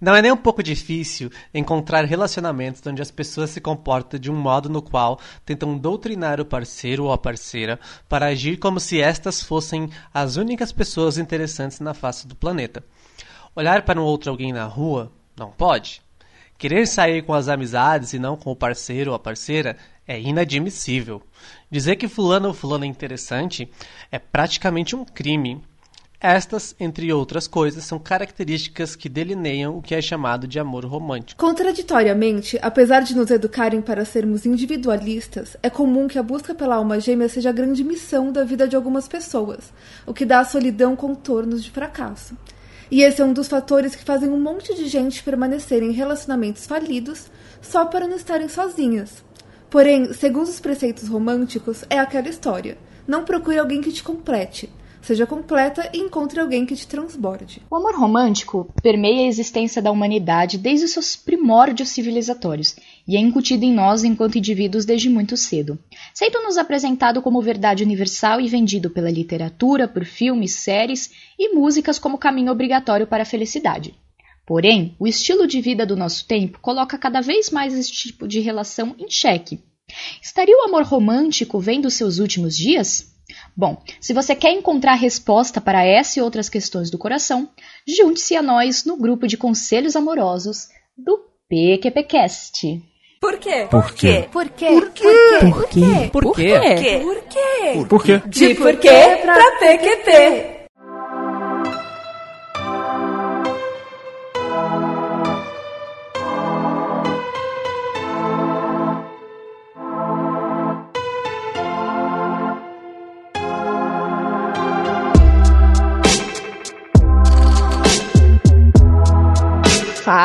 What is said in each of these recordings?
Não é nem um pouco difícil encontrar relacionamentos onde as pessoas se comportam de um modo no qual tentam doutrinar o parceiro ou a parceira para agir como se estas fossem as únicas pessoas interessantes na face do planeta. Olhar para um outro alguém na rua não pode. Querer sair com as amizades e não com o parceiro ou a parceira é inadmissível. Dizer que fulano ou fulano é interessante é praticamente um crime. Estas, entre outras coisas, são características que delineiam o que é chamado de amor romântico. Contraditoriamente, apesar de nos educarem para sermos individualistas, é comum que a busca pela alma gêmea seja a grande missão da vida de algumas pessoas, o que dá à solidão contornos de fracasso. E esse é um dos fatores que fazem um monte de gente permanecer em relacionamentos falidos só para não estarem sozinhas. Porém, segundo os preceitos românticos, é aquela história: não procure alguém que te complete seja completa e encontre alguém que te transborde. O amor romântico permeia a existência da humanidade desde os seus primórdios civilizatórios e é incutido em nós enquanto indivíduos desde muito cedo. Sendo-nos apresentado como verdade universal e vendido pela literatura, por filmes, séries e músicas como caminho obrigatório para a felicidade. Porém, o estilo de vida do nosso tempo coloca cada vez mais esse tipo de relação em xeque. Estaria o amor romântico vendo seus últimos dias? Bom, se você quer encontrar resposta para essa e outras questões do coração, junte-se a nós no grupo de conselhos amorosos do PQPcast. Por quê? Por quê? Por quê? Por quê? Por quê? Por quê? Por quê? Por quê? De por quê pra PQP.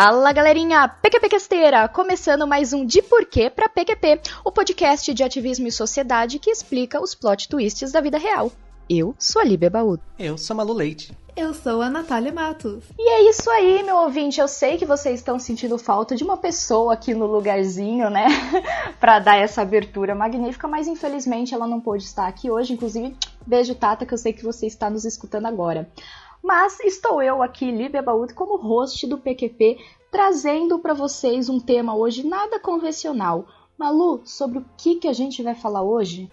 Fala galerinha, PQPquesteira! Começando mais um De Porquê pra PQP, o podcast de ativismo e sociedade que explica os plot twists da vida real. Eu sou a Líbia Baú. Eu sou Malu Leite. Eu sou a Natália Matos. E é isso aí, meu ouvinte. Eu sei que vocês estão sentindo falta de uma pessoa aqui no lugarzinho, né? pra dar essa abertura magnífica, mas infelizmente ela não pôde estar aqui hoje. Inclusive, beijo, Tata, que eu sei que você está nos escutando agora. Mas estou eu aqui, Líbia Baúd, como host do PQP, trazendo para vocês um tema hoje nada convencional. Malu, sobre o que, que a gente vai falar hoje?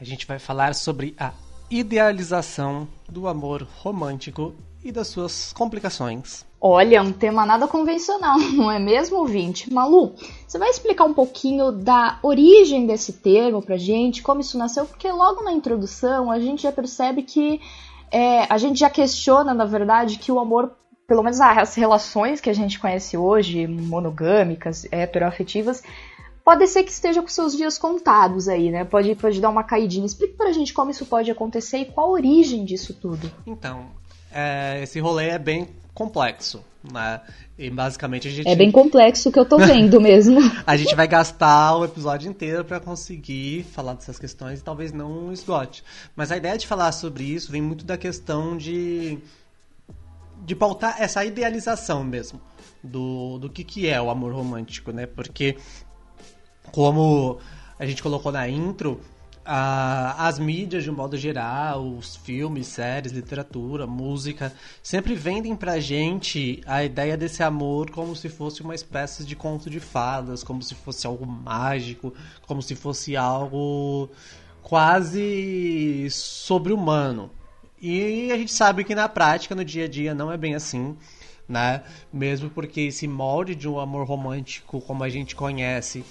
A gente vai falar sobre a idealização do amor romântico e das suas complicações. Olha, um tema nada convencional, não é mesmo, ouvinte? Malu, você vai explicar um pouquinho da origem desse termo pra gente, como isso nasceu? Porque logo na introdução a gente já percebe que é, a gente já questiona, na verdade, que o amor, pelo menos as relações que a gente conhece hoje, monogâmicas, heteroafetivas, pode ser que esteja com seus dias contados aí, né? Pode, pode dar uma caidinha. Explica pra gente como isso pode acontecer e qual a origem disso tudo. Então, é, esse rolê é bem complexo, né? E basicamente a gente. É bem complexo o que eu tô vendo mesmo. a gente vai gastar o episódio inteiro para conseguir falar dessas questões e talvez não esgote. Mas a ideia de falar sobre isso vem muito da questão de. de pautar essa idealização mesmo. Do, do que, que é o amor romântico, né? Porque, como a gente colocou na intro, as mídias de um modo geral, os filmes, séries, literatura, música, sempre vendem pra gente a ideia desse amor como se fosse uma espécie de conto de fadas, como se fosse algo mágico, como se fosse algo quase sobre-humano. E a gente sabe que na prática, no dia a dia, não é bem assim. Né? Mesmo porque esse molde de um amor romântico, como a gente conhece,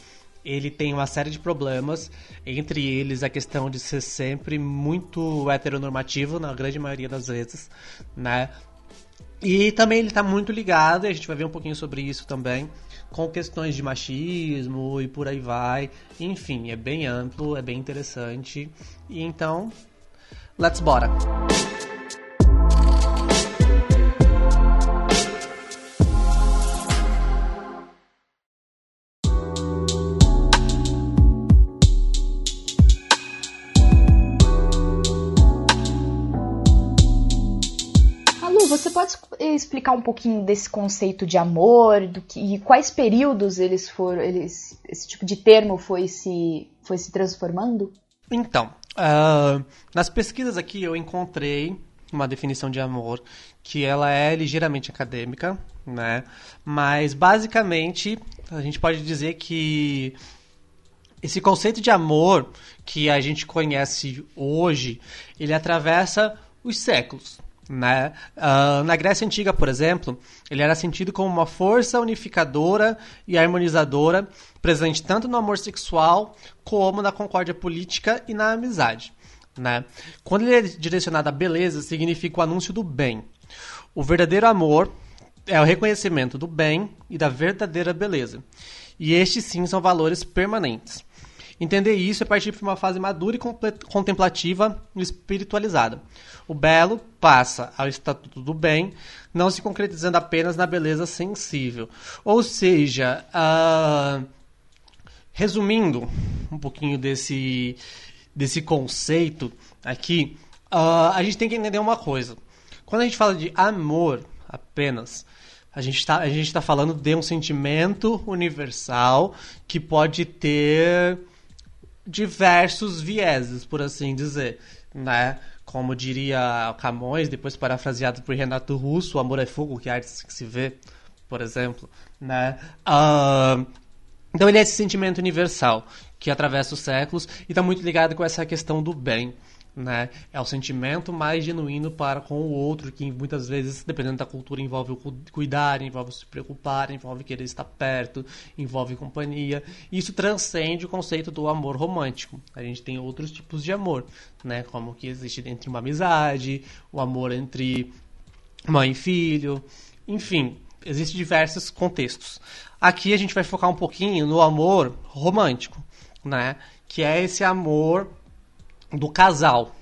ele tem uma série de problemas, entre eles a questão de ser sempre muito heteronormativo, na grande maioria das vezes, né? E também ele está muito ligado, e a gente vai ver um pouquinho sobre isso também, com questões de machismo e por aí vai. Enfim, é bem amplo, é bem interessante. E então, let's bora! Explicar um pouquinho desse conceito de amor, do que, e quais períodos eles foram, eles, esse tipo de termo foi se, foi se transformando? Então, uh, nas pesquisas aqui eu encontrei uma definição de amor que ela é ligeiramente acadêmica, né? Mas basicamente a gente pode dizer que esse conceito de amor que a gente conhece hoje, ele atravessa os séculos. Né? Uh, na Grécia Antiga, por exemplo, ele era sentido como uma força unificadora e harmonizadora, presente tanto no amor sexual como na concórdia política e na amizade. Né? Quando ele é direcionado à beleza, significa o anúncio do bem. O verdadeiro amor é o reconhecimento do bem e da verdadeira beleza. E estes sim são valores permanentes. Entender isso é partir para uma fase madura e contemplativa e espiritualizada. O belo passa ao estatuto do bem, não se concretizando apenas na beleza sensível. Ou seja, uh, resumindo um pouquinho desse, desse conceito aqui, uh, a gente tem que entender uma coisa. Quando a gente fala de amor apenas, a gente está tá falando de um sentimento universal que pode ter diversos vieses, por assim dizer, né? Como diria Camões, depois parafraseado por Renato Russo, o amor é fogo que arte que se vê, por exemplo, né? Uh, então ele é esse sentimento universal que atravessa os séculos e está muito ligado com essa questão do bem, né? É o sentimento mais genuíno para com o outro, que muitas vezes, dependendo da cultura, envolve cuidar, envolve se preocupar, envolve querer estar perto, envolve companhia. Isso transcende o conceito do amor romântico. A gente tem outros tipos de amor, né? Como que existe entre uma amizade, o amor entre mãe e filho, enfim, existem diversos contextos. Aqui a gente vai focar um pouquinho no amor romântico, né? Que é esse amor do casal,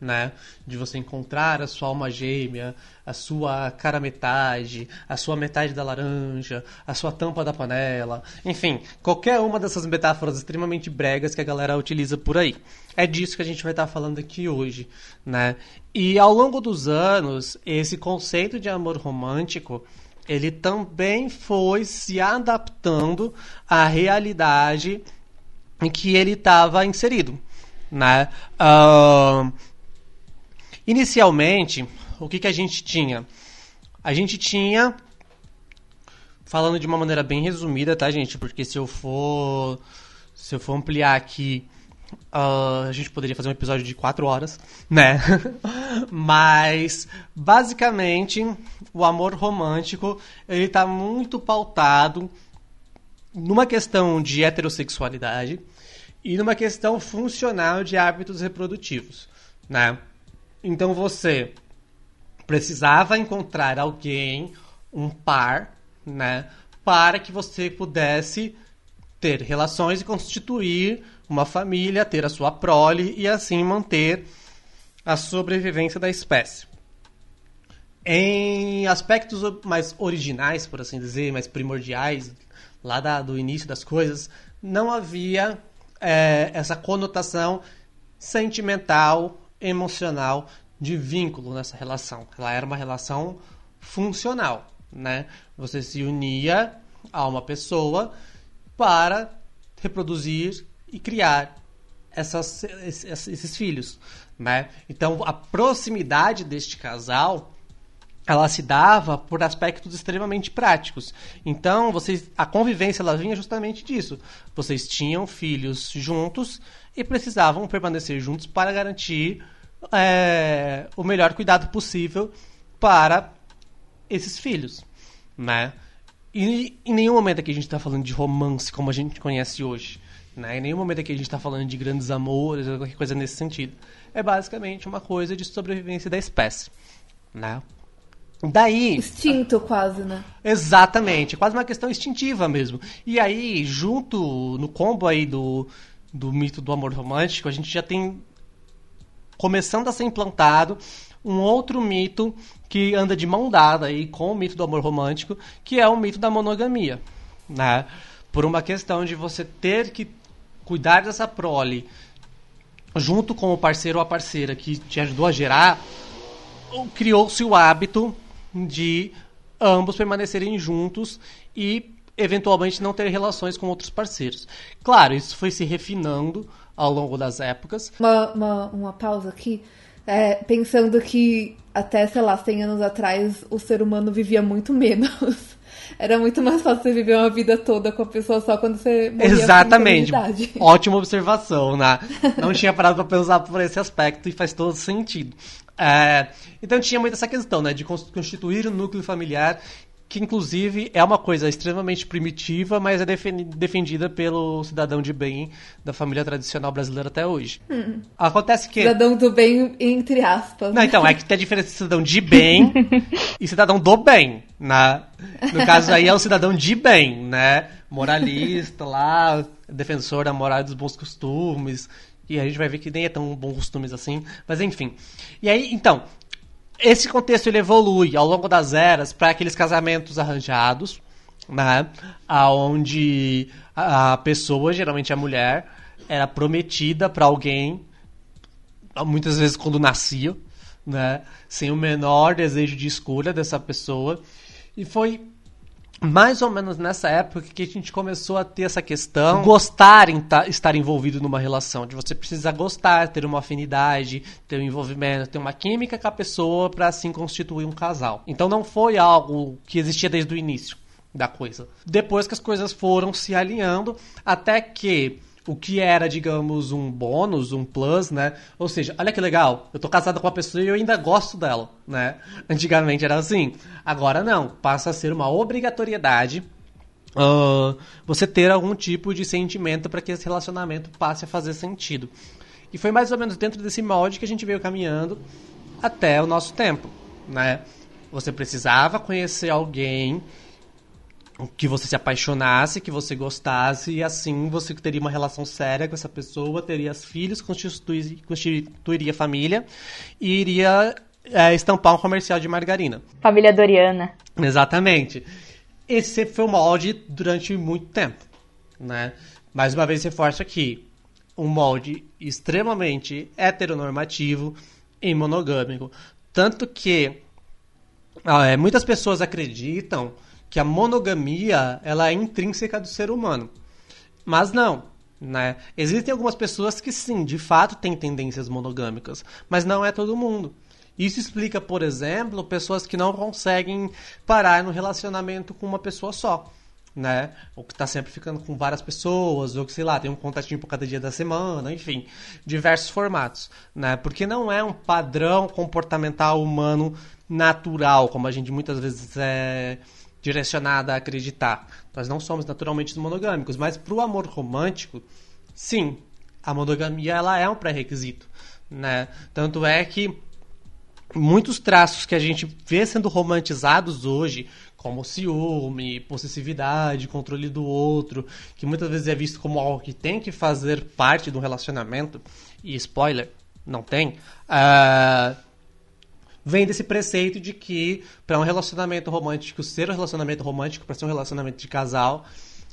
né? De você encontrar a sua alma gêmea, a sua cara metade, a sua metade da laranja, a sua tampa da panela, enfim, qualquer uma dessas metáforas extremamente bregas que a galera utiliza por aí. É disso que a gente vai estar falando aqui hoje, né? E ao longo dos anos, esse conceito de amor romântico, ele também foi se adaptando à realidade em que ele estava inserido. Né? Uh, inicialmente, o que, que a gente tinha? A gente tinha, falando de uma maneira bem resumida, tá, gente? Porque se eu for, se eu for ampliar aqui, uh, a gente poderia fazer um episódio de quatro horas, né? Mas, basicamente, o amor romântico, ele está muito pautado numa questão de heterossexualidade, e numa questão funcional de hábitos reprodutivos, né? Então você precisava encontrar alguém, um par, né, para que você pudesse ter relações e constituir uma família, ter a sua prole e assim manter a sobrevivência da espécie. Em aspectos mais originais, por assim dizer, mais primordiais, lá da, do início das coisas, não havia é, essa conotação sentimental, emocional de vínculo nessa relação. Ela era uma relação funcional, né? Você se unia a uma pessoa para reproduzir e criar essas, esses, esses filhos, né? Então a proximidade deste casal ela se dava por aspectos extremamente práticos. Então, vocês, a convivência ela vinha justamente disso. Vocês tinham filhos juntos e precisavam permanecer juntos para garantir é, o melhor cuidado possível para esses filhos, né? E em nenhum momento aqui a gente está falando de romance como a gente conhece hoje. Né? Em nenhum momento aqui a gente está falando de grandes amores ou qualquer coisa nesse sentido. É basicamente uma coisa de sobrevivência da espécie. Né? Daí. Instinto, quase, né? Exatamente, quase uma questão instintiva mesmo. E aí, junto no combo aí do, do mito do amor romântico, a gente já tem começando a ser implantado um outro mito que anda de mão dada aí com o mito do amor romântico, que é o mito da monogamia, né? Por uma questão de você ter que cuidar dessa prole junto com o parceiro ou a parceira que te ajudou a gerar, criou-se o hábito de ambos permanecerem juntos e eventualmente não ter relações com outros parceiros. Claro, isso foi se refinando ao longo das épocas. Uma, uma, uma pausa aqui. É, pensando que até, sei lá, 100 anos atrás o ser humano vivia muito menos. Era muito mais fácil você viver uma vida toda com a pessoa só quando você morria Exatamente. Ótima observação, né? Não tinha parado pra pensar por esse aspecto e faz todo sentido. É, então tinha muito essa questão, né? De constituir um núcleo familiar que inclusive é uma coisa extremamente primitiva, mas é defendida pelo cidadão de bem da família tradicional brasileira até hoje. Hum. Acontece que. Cidadão do bem, entre aspas. Não, então, é que tem a diferença de cidadão de bem e cidadão do bem. Né? No caso aí é o cidadão de bem, né? Moralista lá, defensor da moral e dos bons costumes. E a gente vai ver que nem é tão bons costumes assim. Mas enfim. E aí, então, esse contexto ele evolui ao longo das eras para aqueles casamentos arranjados, né? Onde a pessoa, geralmente a mulher, era prometida para alguém, muitas vezes quando nascia, né? Sem o menor desejo de escolha dessa pessoa. E foi mais ou menos nessa época que a gente começou a ter essa questão gostar em estar envolvido numa relação, de você precisar gostar, ter uma afinidade, ter um envolvimento, ter uma química com a pessoa para assim constituir um casal. Então não foi algo que existia desde o início da coisa. Depois que as coisas foram se alinhando, até que o que era, digamos, um bônus, um plus, né? Ou seja, olha que legal, eu tô casada com uma pessoa e eu ainda gosto dela, né? Antigamente era assim. Agora não, passa a ser uma obrigatoriedade uh, você ter algum tipo de sentimento para que esse relacionamento passe a fazer sentido. E foi mais ou menos dentro desse molde que a gente veio caminhando até o nosso tempo, né? Você precisava conhecer alguém que você se apaixonasse, que você gostasse, e assim você teria uma relação séria com essa pessoa, teria filhos, constituiria, constituiria família e iria é, estampar um comercial de margarina. Família Doriana. Exatamente. Esse foi o molde durante muito tempo, né? Mais uma vez reforço aqui, um molde extremamente heteronormativo e monogâmico. Tanto que é, muitas pessoas acreditam que a monogamia ela é intrínseca do ser humano. Mas não, né? Existem algumas pessoas que sim, de fato têm tendências monogâmicas, mas não é todo mundo. Isso explica, por exemplo, pessoas que não conseguem parar no relacionamento com uma pessoa só. Né? Ou que está sempre ficando com várias pessoas, ou que, sei lá, tem um contatinho por cada dia da semana, enfim, diversos formatos, né? Porque não é um padrão comportamental humano natural, como a gente muitas vezes é, direcionada a acreditar. Nós não somos naturalmente monogâmicos, mas para o amor romântico, sim, a monogamia ela é um pré-requisito, né? Tanto é que muitos traços que a gente vê sendo romantizados hoje, como ciúme, possessividade, controle do outro, que muitas vezes é visto como algo que tem que fazer parte do relacionamento, e spoiler, não tem, uh, vem desse preceito de que para um relacionamento romântico ser um relacionamento romântico, para ser um relacionamento de casal,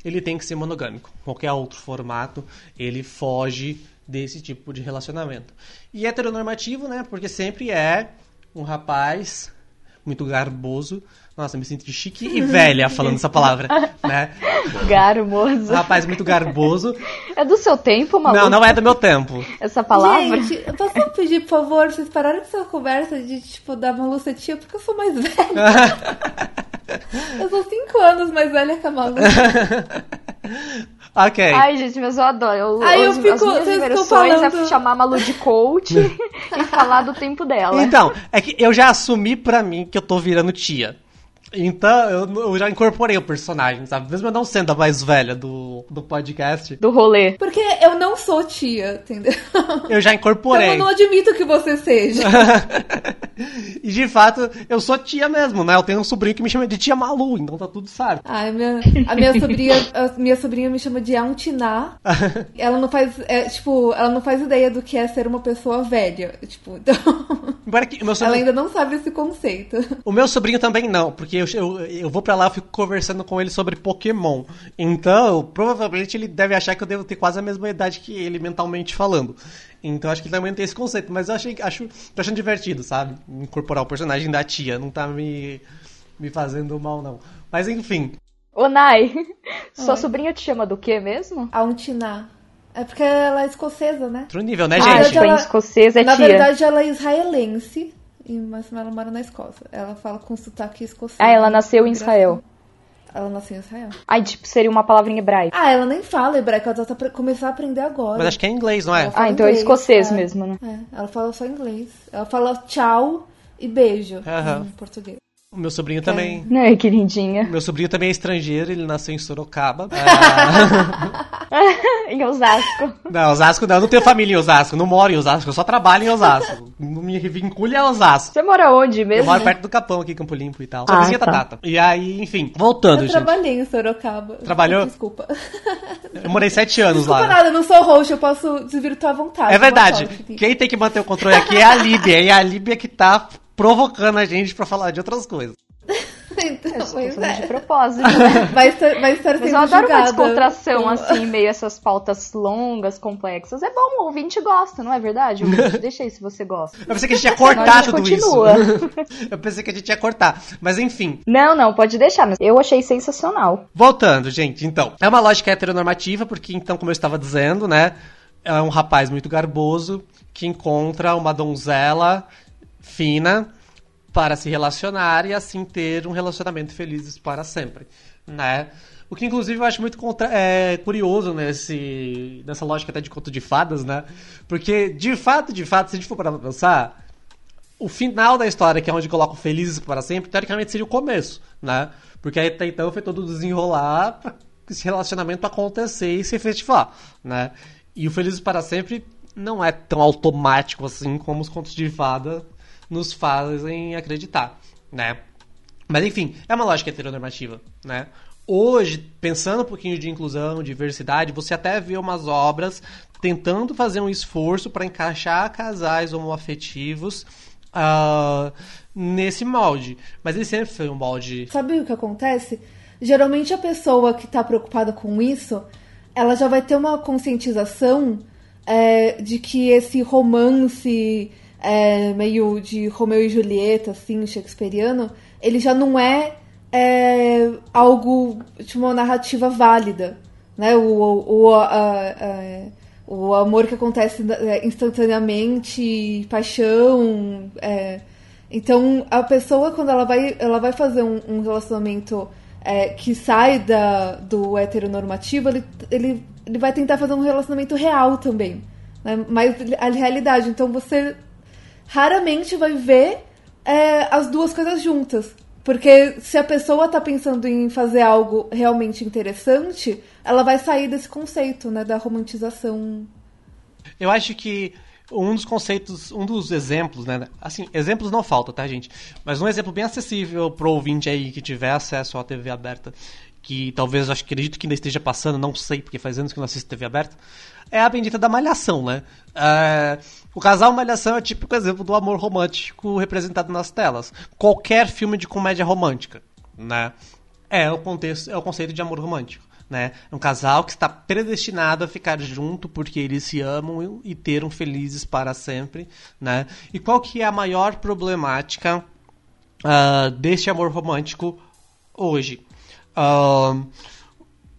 ele tem que ser monogâmico. Qualquer outro formato, ele foge desse tipo de relacionamento. E heteronormativo, né? Porque sempre é um rapaz muito garboso nossa, me sinto de chique e velha falando essa palavra, né? Garboso. Um rapaz muito garboso. É do seu tempo, maluco? Não, não é do meu tempo. Essa palavra? Gente, eu posso pedir, por favor, vocês pararam com essa conversa de, tipo, dar uma lucetinha porque eu sou mais velha. eu sou cinco anos mais velha que a Malu. Ok. Ai, gente, mas eu adoro. Eu, Aí eu as, fico, as minhas diversões falando... é chamar a Malu de coach e falar do tempo dela. Então, é que eu já assumi pra mim que eu tô virando tia. Então, eu, eu, já incorporei o personagem, sabe? Mesmo eu não sendo a mais velha do, do podcast. Do rolê. Porque eu não sou tia, entendeu? Eu já incorporei. Então eu não admito que você seja. e de fato, eu sou tia mesmo, né? Eu tenho um sobrinho que me chama de tia Malu, então tá tudo certo. Ai, minha, a minha sobrinha, a minha sobrinha me chama de Auntiná. ela não faz, é, tipo, ela não faz ideia do que é ser uma pessoa velha, tipo, então... Que, meu sobrinho... Ela ainda não sabe esse conceito. O meu sobrinho também não, porque eu, eu, eu vou pra lá e fico conversando com ele sobre Pokémon. Então, provavelmente ele deve achar que eu devo ter quase a mesma idade que ele, mentalmente falando. Então acho que ele também tem esse conceito. Mas eu achei, acho, tô achando divertido, sabe? Incorporar o personagem da tia. Não tá me, me fazendo mal, não. Mas enfim. Ô, Nai, sua sobrinha te chama do quê mesmo? Auntiná. É porque ela é escocesa, né? Outro nível, né, Ah, gente? em ela- escocês é Na tia. verdade, ela é israelense, e- mas ela mora na Escócia. Ela fala com sotaque escocês. Ah, ela nasceu em Israel. Ela nasceu em Israel. Aí, tipo, seria uma palavra em hebraico. Ah, ela nem fala hebraico, ela tá pra começar a aprender agora. Mas acho que é inglês, não é? Ah, então é inglês, escocês é. mesmo, né? É, ela fala só inglês. Ela fala tchau e beijo em português. O meu sobrinho também. Ai, que lindinha. Meu sobrinho também é estrangeiro, ele nasceu em Sorocaba. Ah, em Osasco. não, Osasco não, eu não tenho família em Osasco, não moro em Osasco, eu só trabalho em Osasco. Não me vincule a Osasco. Você mora onde Eu mesmo? moro perto do Capão aqui, Campo Limpo e tal. Sou Ah, vizinha da tá. Tata. E aí, enfim, voltando, Eu gente. trabalhei em Sorocaba. Trabalhou? Desculpa. Eu morei sete anos Desculpa lá. nada, eu não sou host, eu posso desvirtuar à vontade. É verdade. Quem tem que manter o controle aqui é a Líbia. E a Líbia que tá provocando a gente pra falar de outras coisas. Então, Eu pois fazendo de é. propósito, né? Vai estar, vai estar Mas eu adoro uma julgada descontração, com- assim, meio essas pautas longas, complexas. É bom, o ouvinte gosta, não é verdade? Ouvinte, deixa aí se você gosta. Eu pensei que a gente ia cortar gente tudo continua. isso. Eu pensei que a gente ia cortar. Mas enfim, Não, não, pode deixar, mas eu achei sensacional. Voltando, gente, então. É uma lógica heteronormativa, porque, então, como eu estava dizendo, né? É um rapaz muito garboso que encontra uma donzela fina para se relacionar e assim ter um relacionamento feliz para sempre, né? O que, inclusive, eu acho muito contra- é, curioso nesse, nessa lógica até de conto de fadas, né? Porque, de fato, de fato, se a gente for parar pensar, o final da história, que é onde colocam felizes para sempre, teoricamente seria o começo, né? Porque até então foi todo desenrolar pra esse relacionamento acontecer e se efetivar, né? E o felizes para sempre não é tão automático assim como os contos de fada nos fazem acreditar, né? Mas enfim, é uma lógica heteronormativa, né? Hoje, pensando um pouquinho de inclusão, diversidade, você até vê umas obras tentando fazer um esforço para encaixar casais homoafetivos ah, nesse molde. Mas ele sempre foi um molde. Sabe o que acontece? Geralmente a pessoa que tá preocupada com isso, ela já vai ter uma conscientização é, de que esse romance é, meio de Romeu e Julieta, assim, shakespeariano, ele já não é, é, algo, tipo, uma narrativa válida. Né? O, o, o, a- a- o amor que acontece é, instantaneamente, paixão. é, então, a pessoa, quando ela vai, ela vai fazer um, um relacionamento é, que sai da, do heteronormativo, ele, ele, ele vai tentar fazer um relacionamento real também. Né? Mas a realidade. Então, você raramente vai ver é, as duas coisas juntas. Porque se a pessoa tá pensando em fazer algo realmente interessante, ela vai sair desse conceito, né, da romantização. Eu acho que um dos conceitos, um dos exemplos, né? Assim, exemplos não falta, tá, gente? Mas um exemplo bem acessível pro ouvinte aí que tiver acesso à TV aberta, que talvez eu acredito que ainda esteja passando, não sei, porque faz anos que eu não assisto TV aberta, é a bendita da Malhação, né? É, o casal Malhação é típico exemplo do amor romântico representado nas telas. Qualquer filme de comédia romântica, né? É o contexto, é o conceito de amor romântico. Né? É um casal que está predestinado a ficar junto porque eles se amam e teram felizes para sempre, né? E qual que é a maior problemática ah, deste amor romântico hoje? Ah,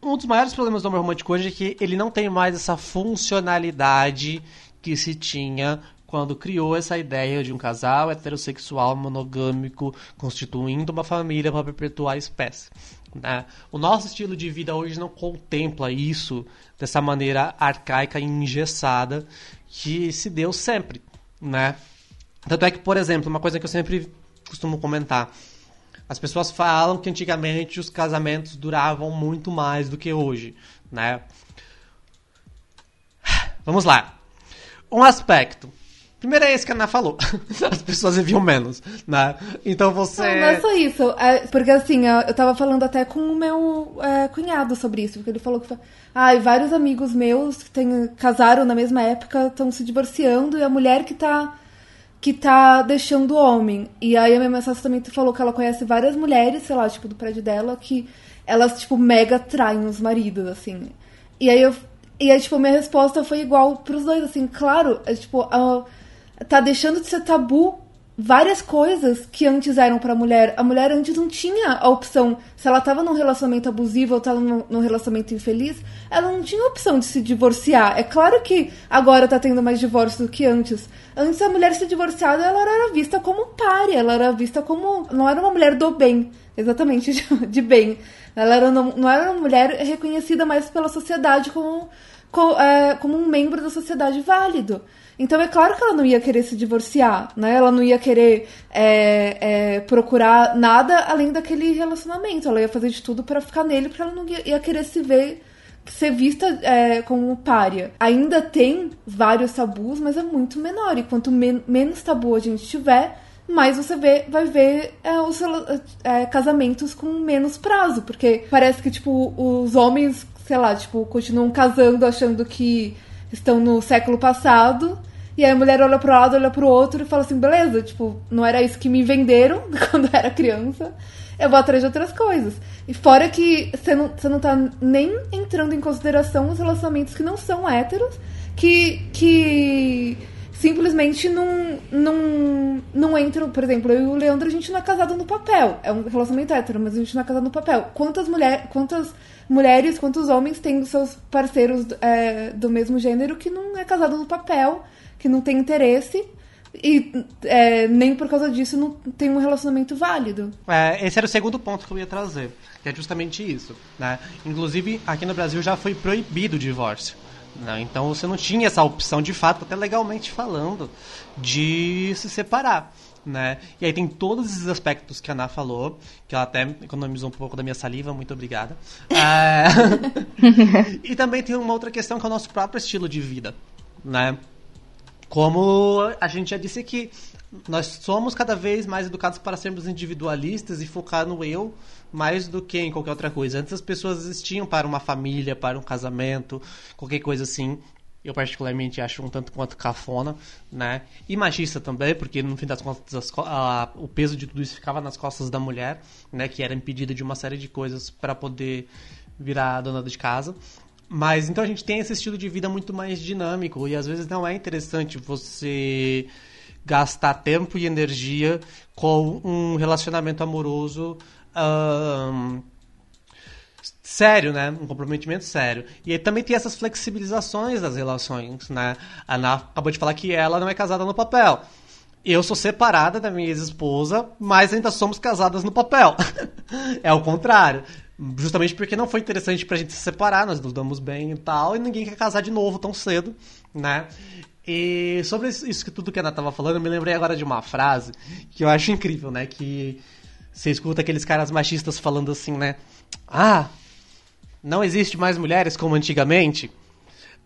um dos maiores problemas do amor romântico hoje é que ele não tem mais essa funcionalidade que se tinha quando criou essa ideia de um casal heterossexual monogâmico constituindo uma família para perpetuar a espécie. Né? O nosso estilo de vida hoje não contempla isso dessa maneira arcaica e engessada que se deu sempre. Né? Tanto é que, por exemplo, uma coisa que eu sempre costumo comentar. As pessoas falam que antigamente os casamentos duravam muito mais do que hoje, né? Vamos lá. Um aspecto. Primeiro é esse que a Ana falou. As pessoas viviam menos, né? Então você... Não, não é só isso. é, porque assim, eu tava falando até com o meu é, cunhado sobre isso, porque ele falou que. Ai, vários amigos meus que tem, casaram na mesma época estão se divorciando e a mulher que tá. que tá deixando o homem. E aí a minha mensagem também falou que ela conhece várias mulheres, sei lá, tipo, do prédio dela, que elas, tipo, mega traem os maridos, assim. E aí eu. E aí, tipo, minha resposta foi igual pros dois, assim, claro, é, tipo, tá deixando de ser tabu várias coisas que antes eram pra mulher. A mulher antes não tinha a opção, se ela tava num relacionamento abusivo ou tava num, num relacionamento infeliz, ela não tinha a opção de se divorciar. É claro que agora tá tendo mais divórcio do que antes. Antes a mulher se divorciada, ela era vista como párea, ela era vista como. não era uma mulher do bem, exatamente, de bem. Ela era, não, era uma mulher reconhecida mais pela sociedade como, como, é, como um membro da sociedade válido. Então é claro que ela não ia querer se divorciar, né? Ela não ia querer é, é, procurar nada além daquele relacionamento. Ela ia fazer de tudo para ficar nele, porque ela não ia, ia, querer se ver ser vista é, como párea. Ainda tem vários tabus, mas é muito menor. E quanto men menos tabu a gente tiver, mais você vê, vai ver é, os é, casamentos com menos prazo. Porque parece que, tipo, os homens, sei lá, tipo, continuam casando achando que estão no século passado. E aí a mulher olha pro lado, olha pro outro e fala assim, beleza, tipo, não era isso que me venderam quando eu era criança. Eu vou atrás de outras coisas. E fora que você não, você não tá nem entrando em consideração os relacionamentos que não são héteros, que, que simplesmente não, não, não entram. Por exemplo, eu e o Leandro, a gente não é casado no papel. É um relacionamento hétero, mas a gente não é casado no papel. Quantas mulheres. Quantas mulheres, quantos homens têm seus parceiros é, do mesmo gênero que não é casado no papel, que não tem interesse e é, nem por causa disso não tem um relacionamento válido. É, esse era o segundo ponto que eu ia trazer, que é justamente isso. Né? Inclusive, aqui no Brasil já foi proibido o divórcio. Né? Então você não tinha essa opção, de fato, até legalmente falando, de se separar né? E aí tem todos esses aspectos que a Ana falou, que ela até economizou um pouco da minha saliva, muito obrigada. É... e também tem uma outra questão que é o nosso próprio estilo de vida, né? Como a gente já disse aqui, nós somos cada vez mais educados para sermos individualistas e focar no eu mais do que em qualquer outra coisa. Antes as pessoas existiam para uma família, para um casamento, qualquer coisa assim eu particularmente acho um tanto quanto cafona, né? E machista também, porque no fim das contas a, o peso de tudo isso ficava nas costas da mulher, né? Que era impedida de uma série de coisas para poder virar dona de casa. Mas então a gente tem esse estilo de vida muito mais dinâmico e às vezes não é interessante você gastar tempo e energia com um relacionamento amoroso. Um, sério, né? Um comprometimento sério. E aí também tem essas flexibilizações das relações, né? A Ana acabou de falar que ela não é casada no papel. Eu sou separada da minha ex-esposa, mas ainda somos casadas no papel. é o contrário. Justamente porque não foi interessante pra gente se separar, nós nos damos bem e tal, e ninguém quer casar de novo tão cedo, né? E sobre isso que tudo que a Ana tava falando, eu me lembrei agora de uma frase que eu acho incrível, né? Que você escuta aqueles caras machistas falando assim, né? Ah, não existe mais mulheres como antigamente?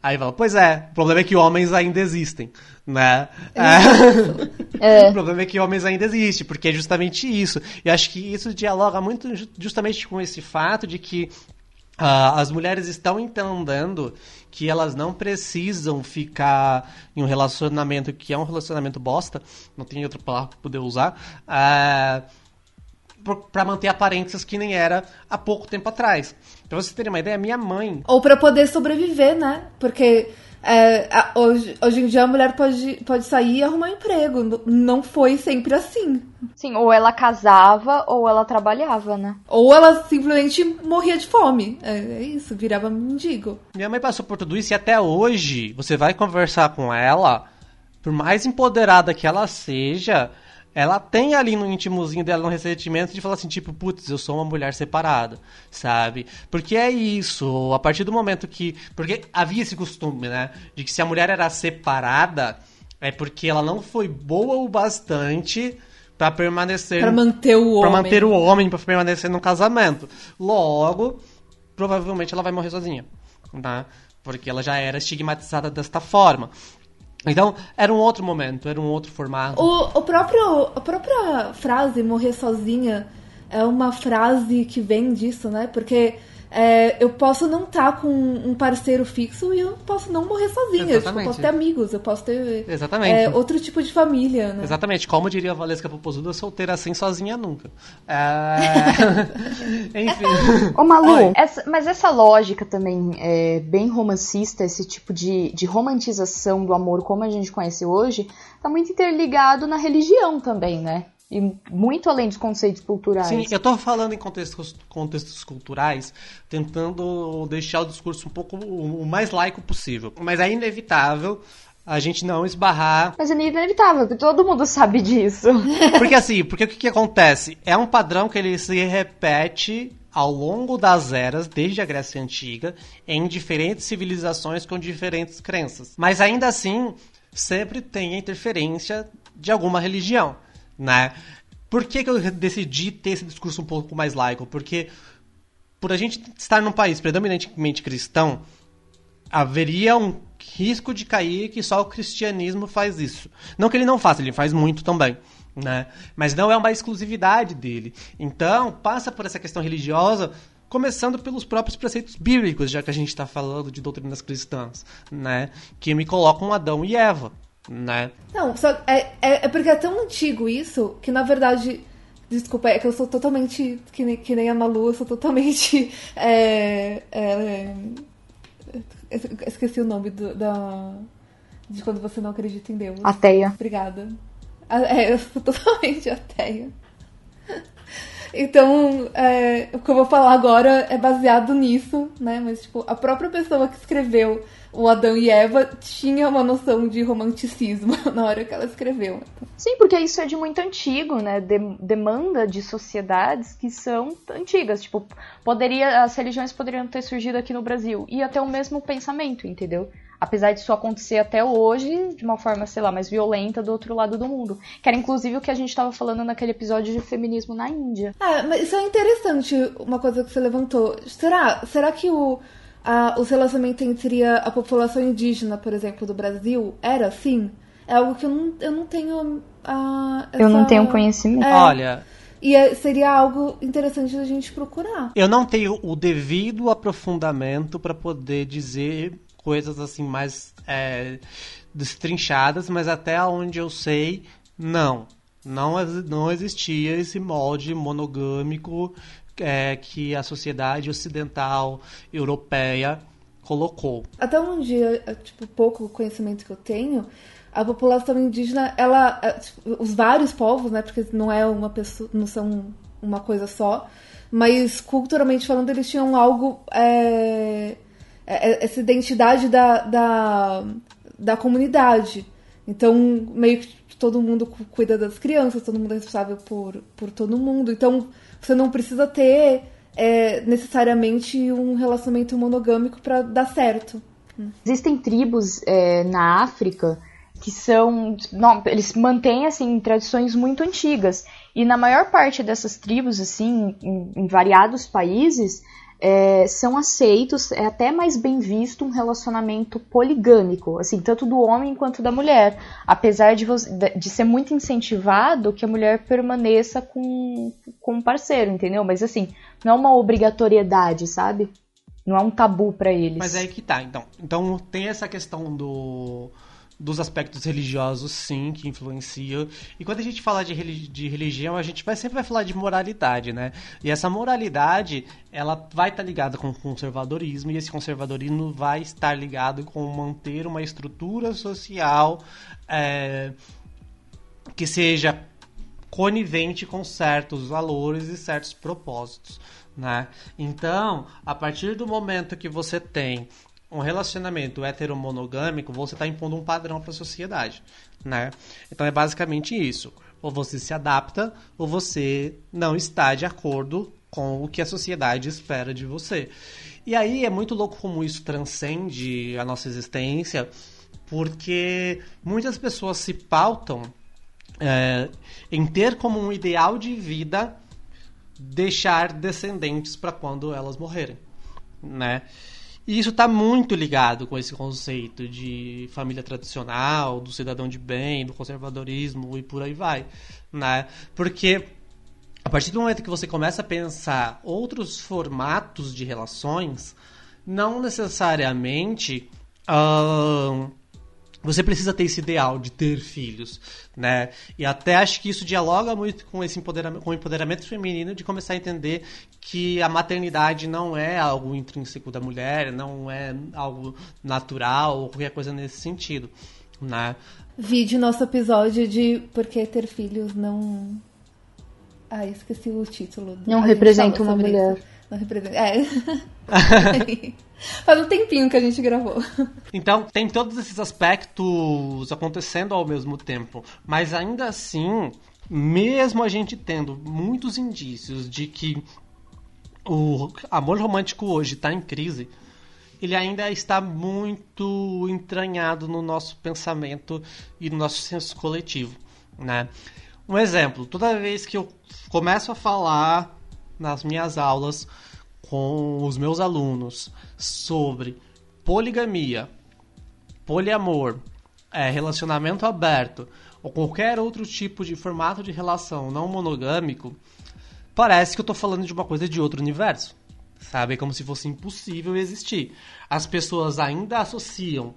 Aí fala, pois é, o problema é que homens ainda existem, né? É. É. o problema é que homens ainda existem, porque é justamente isso. E acho que isso dialoga muito justamente com esse fato de que uh, as mulheres estão entendendo que elas não precisam ficar em um relacionamento que é um relacionamento bosta, não tem outra palavra para poder usar, uh, para manter aparências que nem era há pouco tempo atrás. Pra você ter uma ideia, minha mãe. Ou para poder sobreviver, né? Porque é, hoje, hoje em dia a mulher pode, pode sair e arrumar emprego. Não foi sempre assim. Sim, ou ela casava ou ela trabalhava, né? Ou ela simplesmente morria de fome. É, é isso, virava mendigo. Minha mãe passou por tudo isso e até hoje você vai conversar com ela, por mais empoderada que ela seja, ela tem ali no intimozinho dela um ressentimento de falar assim, tipo, putz, eu sou uma mulher separada, sabe? Porque é isso, a partir do momento que. Porque havia esse costume, né? De que se a mulher era separada, é porque ela não foi boa o bastante para permanecer. Pra manter o homem. Pra manter o homem, pra permanecer no casamento. Logo, provavelmente ela vai morrer sozinha, tá? Porque ela já era estigmatizada desta forma. Então, era um outro momento, era um outro formato. O, o próprio, a própria frase morrer sozinha é uma frase que vem disso, né? Porque é, eu posso não estar tá com um parceiro fixo e eu posso não morrer sozinha. Tipo, eu posso ter amigos, eu posso ter é, outro tipo de família. Né? Exatamente. Como diria a Valesca Popozuda, solteira assim sozinha nunca. É... Enfim. Ô Malu, essa, mas essa lógica também é bem romancista, esse tipo de, de romantização do amor como a gente conhece hoje, tá muito interligado na religião também, né? E muito além dos conceitos culturais. Sim, eu estou falando em contextos, contextos culturais, tentando deixar o discurso um pouco o mais laico possível. Mas é inevitável a gente não esbarrar. Mas é inevitável, porque todo mundo sabe disso. Porque assim, porque o que, que acontece? É um padrão que ele se repete ao longo das eras, desde a Grécia Antiga, em diferentes civilizações com diferentes crenças. Mas ainda assim, sempre tem a interferência de alguma religião né? Por que, que eu decidi ter esse discurso um pouco mais laico? Porque por a gente estar num país predominantemente cristão, haveria um risco de cair que só o cristianismo faz isso. Não que ele não faça, ele faz muito também. Né? Mas não é uma exclusividade dele. Então, passa por essa questão religiosa, começando pelos próprios preceitos bíblicos, já que a gente está falando de doutrinas cristãs, né? que me colocam Adão e Eva né? Não, só é, é, é, porque é tão antigo isso que na verdade. Desculpa, é que eu sou totalmente. Que nem, que nem a Malu, eu sou totalmente. É, é, esqueci o nome do, da. De quando você não acredita em Deus. Ateia. Obrigada. É, eu sou totalmente ateia. Então, é, o que eu vou falar agora é baseado nisso, né? Mas, tipo, a própria pessoa que escreveu o Adão e Eva tinha uma noção de romanticismo na hora que ela escreveu. Sim, porque isso é de muito antigo, né? De demanda de sociedades que são antigas. Tipo, poderia, as religiões poderiam ter surgido aqui no Brasil e até o mesmo pensamento, entendeu? Apesar disso acontecer até hoje de uma forma, sei lá, mais violenta do outro lado do mundo. Que era inclusive o que a gente estava falando naquele episódio de feminismo na Índia. É, mas isso é interessante, uma coisa que você levantou. Será, será que o, a, os relacionamentos entre a, a, população indígena, por exemplo, do Brasil, era assim? É algo que eu não, eu não tenho. essa, eu não tenho conhecimento. É, Olha. E é, seria algo interessante a gente procurar. Eu não tenho o devido aprofundamento para poder dizer coisas assim mais é, destrinchadas, mas até onde eu sei, não. Não, não existia esse molde monogâmico é, que a sociedade ocidental europeia colocou. Até onde, é, tipo, pouco conhecimento que eu tenho, a população indígena, ela, é, tipo, os vários povos, né, porque não é uma pessoa, não são uma coisa só, mas culturalmente falando, eles tinham algo é, é, é, essa identidade da, da, da comunidade. Então, meio que todo mundo cuida das crianças, todo mundo é responsável por, por todo mundo. Então, você não precisa ter é, necessariamente um relacionamento monogâmico para dar certo. Existem tribos é, na África que são. Não, eles mantêm assim tradições muito antigas. E na maior parte dessas tribos, assim, em, em variados países, é, são aceitos, é até mais bem visto um relacionamento poligâmico, assim, tanto do homem quanto da mulher, apesar de, de ser muito incentivado que a mulher permaneça com, com um parceiro, entendeu? Mas assim, não é uma obrigatoriedade, sabe? Não é um tabu para eles. Mas é aí que tá, então. Então tem essa questão do dos aspectos religiosos, sim, que influenciam. E quando a gente fala de, de religião, a gente vai, sempre vai falar de moralidade, né? E essa moralidade, ela vai estar tá ligada com o conservadorismo, e esse conservadorismo vai estar ligado com manter uma estrutura social é, que seja conivente com certos valores e certos propósitos. Né? Então, a partir do momento que você tem um relacionamento heteromonogâmico, você está impondo um padrão para a sociedade, né? Então é basicamente isso. Ou você se adapta, ou você não está de acordo com o que a sociedade espera de você. E aí é muito louco como isso transcende a nossa existência, porque muitas pessoas se pautam é, em ter como um ideal de vida deixar descendentes para quando elas morrerem, né? E isso está muito ligado com esse conceito de família tradicional, do cidadão de bem, do conservadorismo e por aí vai, né? Porque a partir do momento que você começa a pensar outros formatos de relações, não necessariamente uh, você precisa ter esse ideal de ter filhos, né? E até acho que isso dialoga muito com esse empoderamento, com o empoderamento feminino de começar a entender que a maternidade não é algo intrínseco da mulher, não é algo natural ou qualquer coisa nesse sentido, né? Vídeo nosso episódio de por que ter filhos não ah, esqueci o título. Não representa uma mulher. Isso. Não representa. É. Faz um tempinho que a gente gravou. Então, tem todos esses aspectos acontecendo ao mesmo tempo. Mas ainda assim, mesmo a gente tendo muitos indícios de que o amor romântico hoje está em crise, ele ainda está muito entranhado no nosso pensamento e no nosso senso coletivo, né? Um exemplo, toda vez que eu começo a falar nas minhas aulas com os meus alunos sobre poligamia, poliamor, é, relacionamento aberto ou qualquer outro tipo de formato de relação não monogâmico, parece que eu estou falando de uma coisa de outro universo. Sabe? Como se fosse impossível existir. As pessoas ainda associam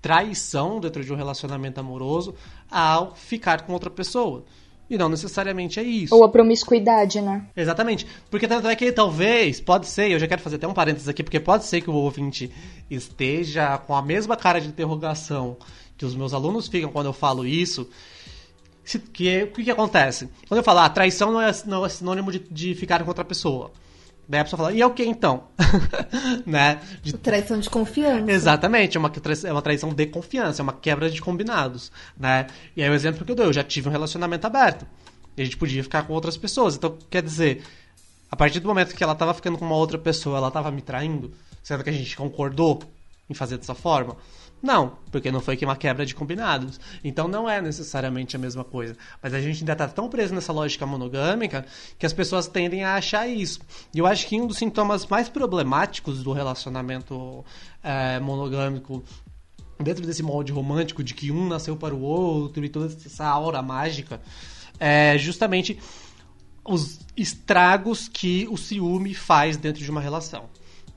traição dentro de um relacionamento amoroso ao ficar com outra pessoa. E não necessariamente é isso. Ou a promiscuidade, né? Exatamente. Porque tanto é que talvez, pode ser, eu já quero fazer até um parênteses aqui, porque pode ser que o ouvinte esteja com a mesma cara de interrogação que os meus alunos ficam quando eu falo isso. Que, o que, que acontece? Quando eu falo, ah, traição não é, não é sinônimo de, de ficar com outra pessoa. Daí a pessoa fala, e é o que então? né? De... Traição de confiança. Exatamente, é uma, é uma traição de confiança, é uma quebra de combinados, né? E aí o exemplo que eu dou, eu já tive um relacionamento aberto. E a gente podia ficar com outras pessoas. Então, quer dizer, a partir do momento que ela estava ficando com uma outra pessoa, ela estava me traindo, sendo que a gente concordou em fazer dessa forma, não, porque não foi que uma quebra de combinados. Então não é necessariamente a mesma coisa. Mas a gente ainda está tão preso nessa lógica monogâmica que as pessoas tendem a achar isso. E eu acho que um dos sintomas mais problemáticos do relacionamento é, monogâmico dentro desse molde romântico de que um nasceu para o outro e toda essa aura mágica é justamente os estragos que o ciúme faz dentro de uma relação,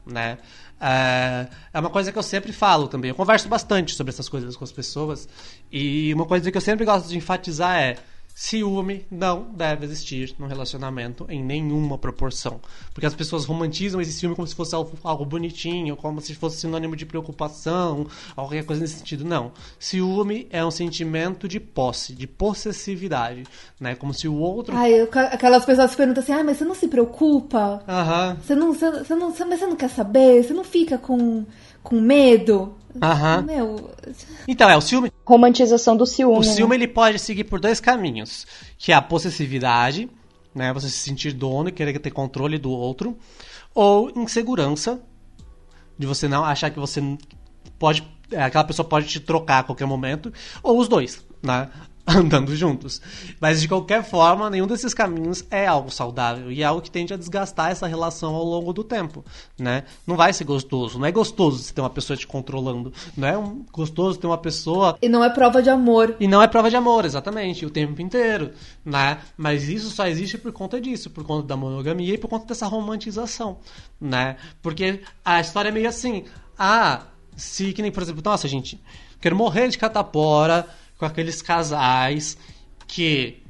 né? É, é uma coisa que eu sempre falo também. Eu converso bastante sobre essas coisas com as pessoas. E uma coisa que eu sempre gosto de enfatizar é: ciúme não deve existir no relacionamento em nenhuma proporção. Porque as pessoas romantizam esse ciúme como se fosse algo, algo bonitinho, como se fosse sinônimo de preocupação, qualquer coisa nesse sentido. Não. Ciúme é um sentimento de posse, de possessividade, né? Como se o outro... Ai, aquelas pessoas se perguntam assim, ah, mas você não se preocupa? Aham. Você não, você, você não, mas você não quer saber? Você não fica com, com medo? Aham. Meu... Então, é o ciúme. Romantização do ciúme. O né? ciúme ele pode seguir por dois caminhos, que é a possessividade, né, você se sentir dono e querer ter controle do outro, ou insegurança, de você não achar que você pode, aquela pessoa pode te trocar a qualquer momento, ou os dois, né? andando juntos. Mas de qualquer forma, nenhum desses caminhos é algo saudável e é algo que tende a desgastar essa relação ao longo do tempo, né? Não vai ser gostoso, não é gostoso ter uma pessoa te controlando, não é um gostoso ter uma pessoa e não é prova de amor. E não é prova de amor, exatamente, o tempo inteiro, né? Mas isso só existe por conta disso, por conta da monogamia e por conta dessa romantização, né? Porque a história é meio assim, ah, se que nem por exemplo, nossa, gente, quero morrer de catapora, com aqueles casais que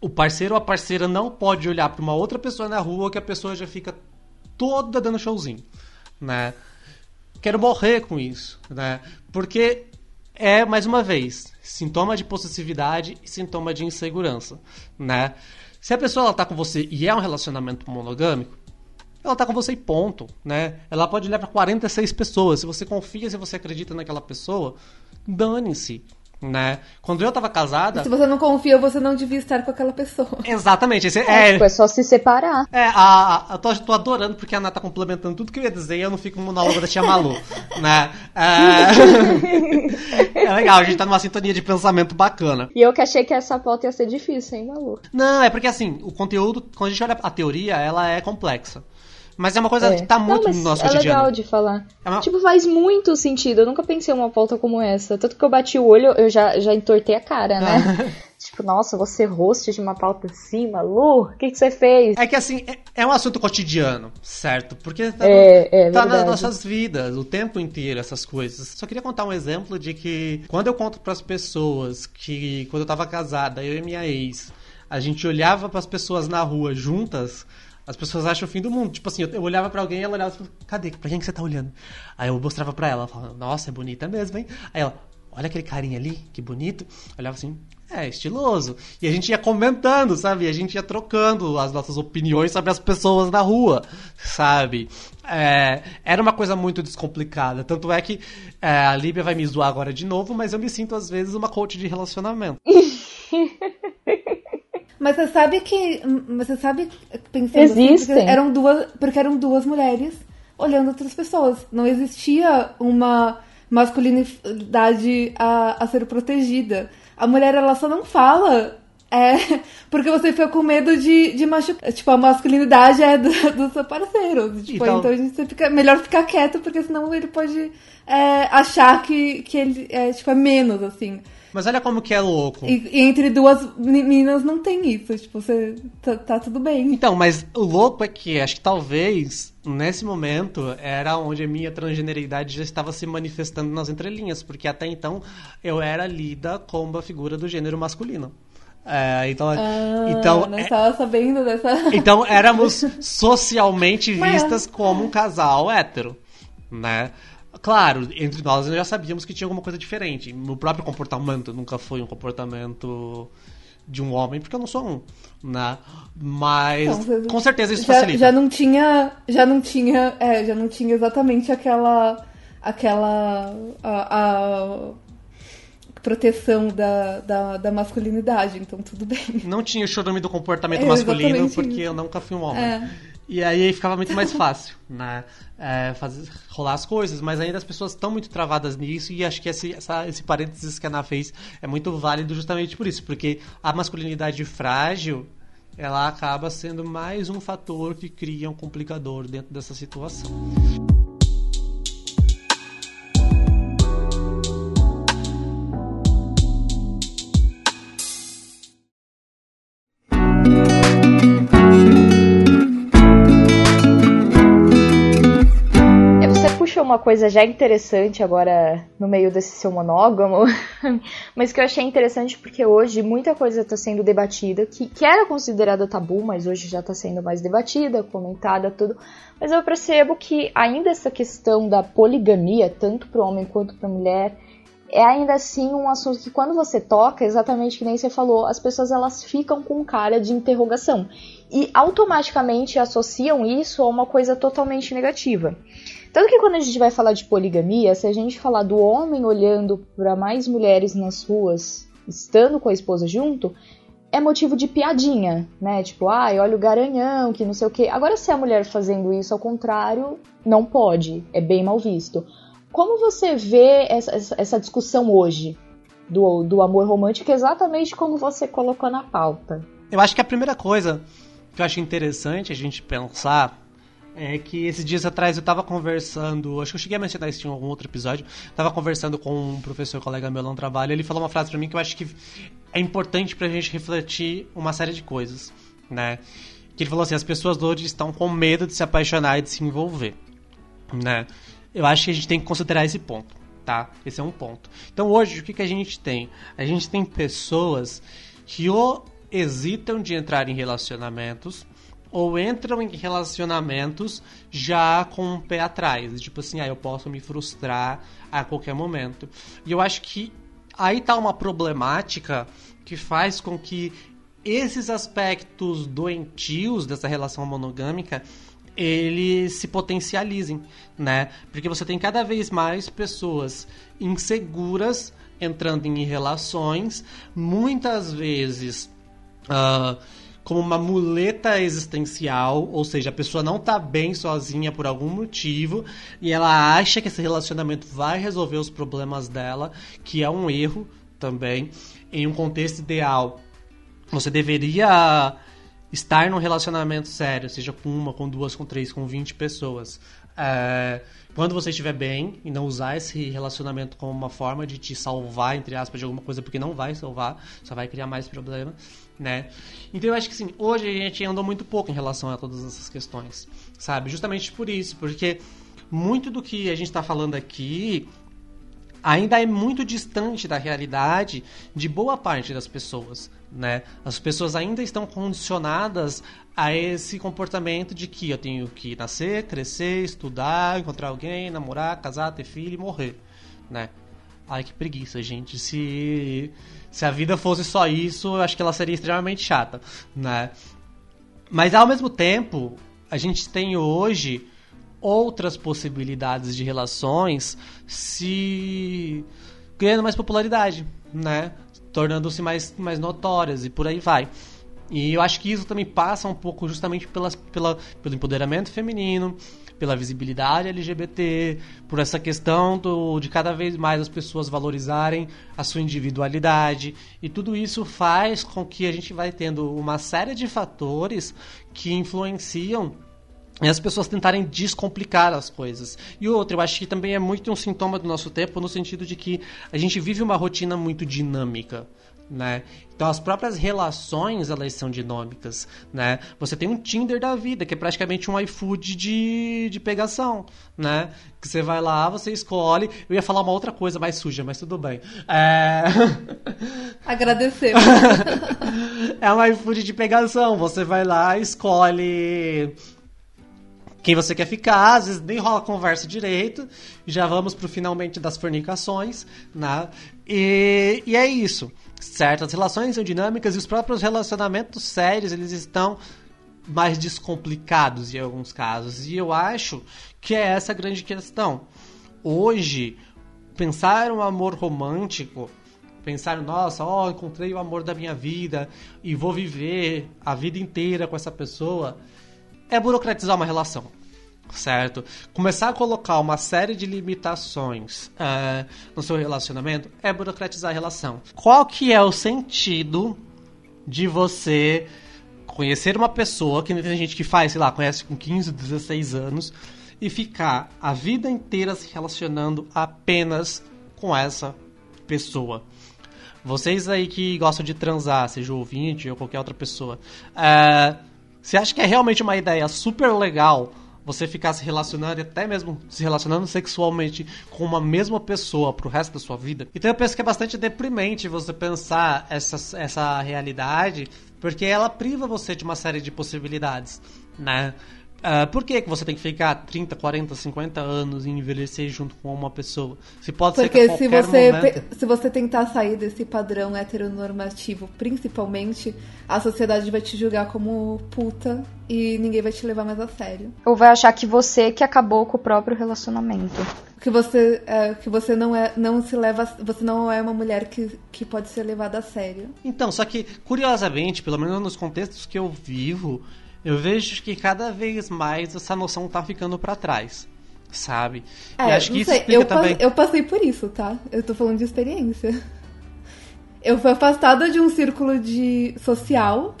o parceiro ou a parceira não pode olhar para uma outra pessoa na rua que a pessoa já fica toda dando showzinho, né? Quero morrer com isso, né? Porque é mais uma vez sintoma de possessividade e sintoma de insegurança, né? Se a pessoa ela tá com você e é um relacionamento monogâmico, ela tá com você e ponto, né? Ela pode olhar para 46 pessoas. Se você confia, se você acredita naquela pessoa, dane-se né? Quando eu tava casada. Se você não confia, você não devia estar com aquela pessoa. Exatamente. Esse, é, é, tipo, é só se separar. É, a, a, eu tô, tô, adorando porque a Ana tá complementando tudo que eu ia dizer e eu não fico no monólogo da tia Malu, né? É... é legal, a gente tá numa sintonia de pensamento bacana. E eu que achei que essa pauta ia ser difícil, hein, Malu? Não, é porque assim, o conteúdo, quando a gente olha a teoria, ela é complexa. Mas é uma coisa é. que tá muito não, no nosso é cotidiano. É legal de falar. É uma... Tipo, faz muito sentido. Eu nunca pensei uma pauta como essa. Tanto que eu bati o olho, eu já, já entortei a cara, né? tipo, nossa, você host de uma pauta assim, Malu, o que, que você fez? É que assim, é, é um assunto cotidiano, certo? Porque tá, É, é tá nas nossas vidas o tempo inteiro essas coisas. Só queria contar um exemplo de que quando eu conto pras pessoas que quando eu tava casada, eu e minha ex, a gente olhava pras pessoas na rua juntas, as pessoas acham o fim do mundo. Tipo assim, eu, olhava pra alguém e ela olhava e falava, cadê? Pra quem que você tá olhando? Aí eu mostrava pra ela, ela falava, nossa, é bonita mesmo, hein? Aí ela, olha aquele carinha ali, que bonito. Eu olhava assim, é, estiloso. E a gente ia comentando, sabe? A gente ia trocando as nossas opiniões sobre as pessoas na rua, sabe? É, era uma coisa muito descomplicada. Tanto é que é, a Líbia vai me zoar agora de novo, mas eu me sinto às vezes uma coach de relacionamento. Mas você sabe que. mas Você sabe, pensando Existem. assim, porque eram duas. Porque eram duas mulheres olhando outras pessoas. Não existia uma masculinidade a, a ser protegida. A mulher, ela só não fala. É, porque você fica com medo de, de machucar. Tipo, a masculinidade é do, do seu parceiro. Tipo, Então- então, a gente fica, melhor ficar quieto, porque senão ele pode é, achar que, que ele é, tipo, é menos, assim. Mas olha como que é louco. E, e entre duas meninas não tem isso. Tipo, você tá, tá tudo bem. Então, mas o louco é que acho que talvez nesse momento era onde a minha transgeneridade já estava se manifestando nas entrelinhas, porque até então eu era lida como a figura do gênero masculino. É, então, Ah, então, não é- estava sabendo dessa. então éramos socialmente Mas- vistas como um casal hétero, né? Claro, entre nós nós já sabíamos que tinha alguma coisa diferente. Meu próprio comportamento nunca foi um comportamento de um homem, porque eu não sou um, né? Mas com certeza isso já, facilita. já não tinha, já não tinha, é, já não tinha exatamente aquela, aquela a, a proteção da, da, da masculinidade. Então tudo bem. Não tinha o chorume do comportamento É, masculino, porque isso. eu nunca fui um homem. É. E aí ficava muito mais fácil, né? É, fazer, rolar as coisas, mas ainda as pessoas estão muito travadas nisso e acho que esse, essa- esse parênteses que a Ana fez é muito válido justamente por isso, porque a masculinidade frágil ela acaba sendo mais um fator que cria um complicador dentro dessa situação. Uma coisa já interessante agora no meio desse seu monógamo, mas que eu achei interessante porque hoje muita coisa está sendo debatida, que, que era considerada tabu, mas hoje já está sendo mais debatida, comentada, tudo. Mas eu percebo que ainda essa questão da poligamia, tanto para o homem quanto para a mulher, é ainda assim um assunto que quando você toca, exatamente que nem você falou, as pessoas elas ficam com cara de interrogação e automaticamente associam isso a uma coisa totalmente negativa. Tanto que quando a gente vai falar de poligamia, se a gente falar do homem olhando para mais mulheres nas ruas, estando com a esposa junto, é motivo de piadinha, né? Tipo, ai, olha o garanhão, que não sei o quê. Agora, se a mulher fazendo isso ao contrário, não pode, é bem mal visto. Como você vê essa, essa- essa discussão hoje do, do amor romântico, exatamente como você colocou na pauta? Eu acho que a primeira coisa que eu acho interessante a gente pensar é que esses dias atrás eu tava conversando, acho que eu cheguei a mencionar isso em algum outro episódio, tava conversando com um professor colega meu lá no trabalho, ele falou uma frase pra mim que eu acho que é importante pra gente refletir uma série de coisas, né? Que ele falou assim, as pessoas hoje estão com medo de se apaixonar e de se envolver, né? Eu acho que a gente tem que considerar esse ponto, tá? Esse é um ponto. Então hoje, o que, que a gente tem? A gente tem pessoas que ou hesitam de entrar em relacionamentos ou entram em relacionamentos já com um pé atrás. Tipo assim, ah, eu posso me frustrar a qualquer momento. E eu acho que aí tá uma problemática que faz com que esses aspectos doentios dessa relação monogâmica eles se potencializem, né? Porque você tem cada vez mais pessoas inseguras entrando em relações, muitas vezes ah, como uma muleta existencial, ou seja, a pessoa não tá bem sozinha por algum motivo e ela acha que esse relacionamento vai resolver os problemas dela, que é um erro também. Em um contexto ideal, você deveria estar num relacionamento sério, seja com uma, com duas, com três, com 20 pessoas, é, quando você estiver bem e não usar esse relacionamento como uma forma de te salvar, entre aspas, de alguma coisa, porque não vai salvar, só vai criar mais problema, né? Então eu acho que sim, hoje a gente andou muito pouco em relação a todas essas questões, sabe? Justamente por isso, porque muito do que a gente está falando aqui ainda é muito distante da realidade de boa parte das pessoas, né? As pessoas ainda estão condicionadas a esse comportamento de que eu tenho que nascer, crescer, estudar, encontrar alguém, namorar, casar, ter filho e morrer, né? Ai, que preguiça, gente. Se, se a vida fosse só isso, eu acho que ela seria extremamente chata, né? Mas ao mesmo tempo, a gente tem hoje outras possibilidades de relações se ganhando mais popularidade, né? Tornando-se mais, mais notórias e por aí vai. E eu acho que isso também passa um pouco justamente pelas, pela, pelo empoderamento feminino, pela visibilidade LGBT, por essa questão do, de cada vez mais as pessoas valorizarem a sua individualidade. E tudo isso faz com que a gente vai tendo uma série de fatores que influenciam e as pessoas tentarem descomplicar as coisas. E outra, eu acho que também é muito um sintoma do nosso tempo, no sentido de que a gente vive uma rotina muito dinâmica. Né? Então as próprias relações elas são dinâmicas, né? Você tem um Tinder da vida, que é praticamente um iFood de, de pegação, né? Que você vai lá, você escolhe. Eu ia falar uma outra coisa mais suja, mas tudo bem. É... Agradecer. é um iFood de pegação. Você vai lá, escolhe quem você quer ficar, às vezes nem rola conversa direito. Já vamos pro finalmente das fornicações, né? E, e é isso. Certas relações são dinâmicas e os próprios relacionamentos sérios, eles estão mais descomplicados em alguns casos. E eu acho que é essa a grande questão. Hoje, pensar um amor romântico, pensar, nossa, ó, oh, encontrei o amor da minha vida e vou viver a vida inteira com essa pessoa é burocratizar uma relação. Certo? Começar a colocar uma série de limitações uh, no seu relacionamento é burocratizar a relação. Qual que é o sentido de você conhecer uma pessoa, que tem gente que faz, sei lá, conhece com 15, 16 anos, e ficar a vida inteira se relacionando apenas com essa pessoa. Vocês aí que gostam de transar, seja o ouvinte ou qualquer outra pessoa, uh, você acha que é realmente uma ideia super legal você ficar se relacionando, até mesmo se relacionando sexualmente com uma mesma pessoa pro resto da sua vida? Então eu penso que é bastante deprimente você pensar essa, essa realidade, porque ela priva você de uma série de possibilidades, né? Uh, por que, que você tem que ficar 30, 40, 50 anos e envelhecer junto com uma pessoa? Se pode Porque ser que se você, momento... se você tentar sair desse padrão heteronormativo, principalmente, a sociedade vai te julgar como puta e ninguém vai te levar mais a sério. Ou vai achar que você que acabou com o próprio relacionamento. Que você, é, que você não é, não se leva, você não é uma mulher que, que pode ser levada a sério. Então, só que curiosamente, pelo menos nos contextos que eu vivo, eu vejo que cada vez mais essa noção tá ficando para trás, sabe? É, e acho que isso sei. explica eu também... eu passei por isso, tá? Eu tô falando de experiência. Eu fui afastada de um círculo de social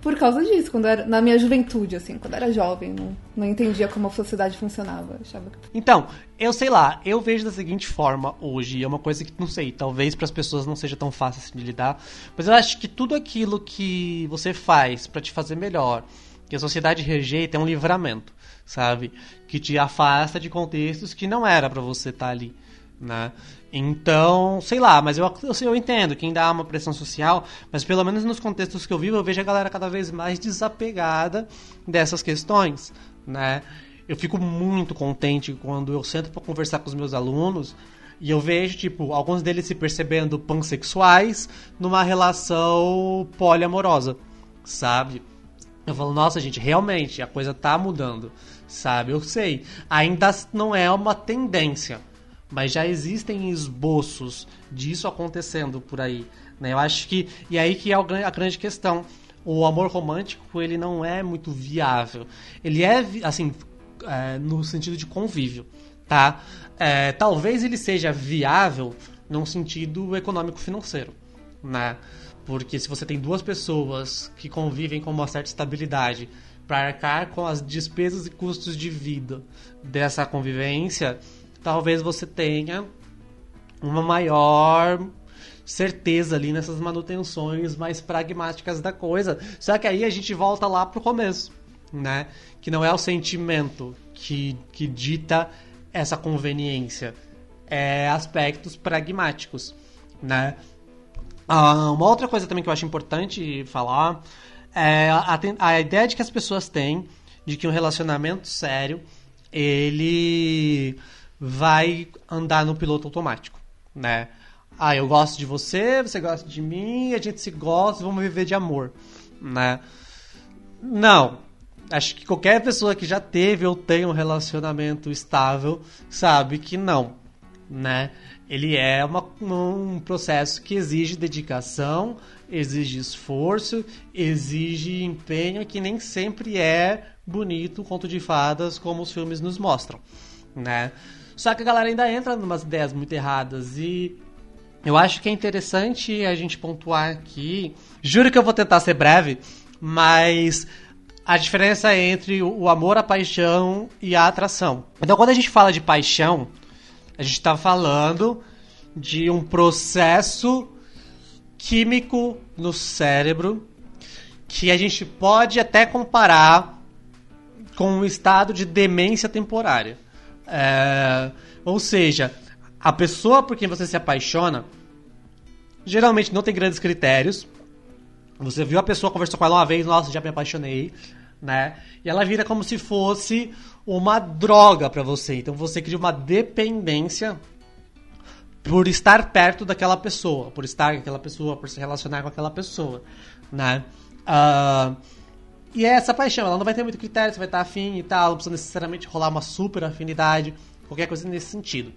por causa disso, quando era na minha juventude, assim, quando era jovem, não, não entendia como a sociedade funcionava. Achava que... Então, eu sei lá, eu vejo da seguinte forma hoje, é uma coisa que não sei, talvez para as pessoas não seja tão fácil assim de lidar, mas eu acho que tudo aquilo que você faz para te fazer melhor, que a sociedade rejeita é um livramento, sabe? Que te afasta de contextos que não era para você estar tá ali, né? Então, sei lá, mas eu, eu, eu entendo que ainda há uma pressão social, mas pelo menos nos contextos que eu vivo, eu vejo a galera cada vez mais desapegada dessas questões, né? Eu fico muito contente quando eu sento para conversar com os meus alunos e eu vejo, tipo, alguns deles se percebendo pansexuais numa relação poliamorosa, sabe? Eu falo, nossa, gente, realmente a coisa tá mudando, sabe? Eu sei, ainda não é uma tendência, mas já existem esboços disso acontecendo por aí, né? Eu acho que e aí que é a grande questão. O amor romântico ele não é muito viável. Ele é assim é, no sentido de convívio, tá? É, talvez ele seja viável num sentido econômico-financeiro, né? Porque se você tem duas pessoas que convivem com uma certa estabilidade para arcar com as despesas e custos de vida dessa convivência, talvez você tenha uma maior certeza ali nessas manutenções mais pragmáticas da coisa. Só que aí a gente volta lá pro começo, né? Que não é o sentimento que, que dita essa conveniência, é aspectos pragmáticos, né? Ah, uma outra coisa também que eu acho importante falar é a, a ideia de que as pessoas têm de que um relacionamento sério ele vai andar no piloto automático, né? Ah, eu gosto de você, você gosta de mim, a gente se gosta, vamos viver de amor, né? Não. Acho que qualquer pessoa que já teve ou tem um relacionamento estável sabe que não, né? Ele é uma, um processo que exige dedicação, exige esforço, exige empenho que nem sempre é bonito, conto de fadas, como os filmes nos mostram, né? Só que a galera ainda entra em umas ideias muito erradas e eu acho que é interessante a gente pontuar aqui. Juro que eu vou tentar ser breve, mas a diferença entre o amor, a paixão e a atração. Então, quando a gente fala de paixão, a gente está falando de um processo químico no cérebro que a gente pode até comparar com um estado de demência temporária. É, ou seja, a pessoa por quem você se apaixona geralmente não tem grandes critérios. Você viu a pessoa, conversou com ela uma vez, nossa, já me apaixonei, né? E ela vira como se fosse uma droga para você. Então você cria uma dependência por estar perto daquela pessoa, por estar com aquela pessoa, por se relacionar com aquela pessoa, né? Uh, e é essa paixão, ela não vai ter muito critério, você vai estar afim e tal, não precisa necessariamente rolar uma super afinidade, qualquer coisa nesse sentido.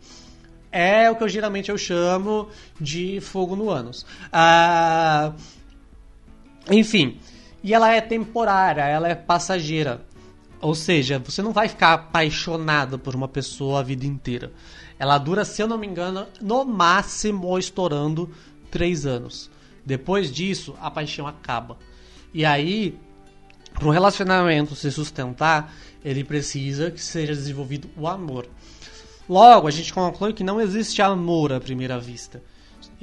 É o que eu geralmente eu chamo de fogo no ânus. Uh, enfim, e ela é temporária, ela é passageira. Ou seja, você não vai ficar apaixonado por uma pessoa a vida inteira. Ela dura, se eu não me engano, no máximo estourando três anos. Depois disso, a paixão acaba. E aí, para um relacionamento se sustentar, ele precisa que seja desenvolvido o amor. Logo, a gente conclui que não existe amor à primeira vista.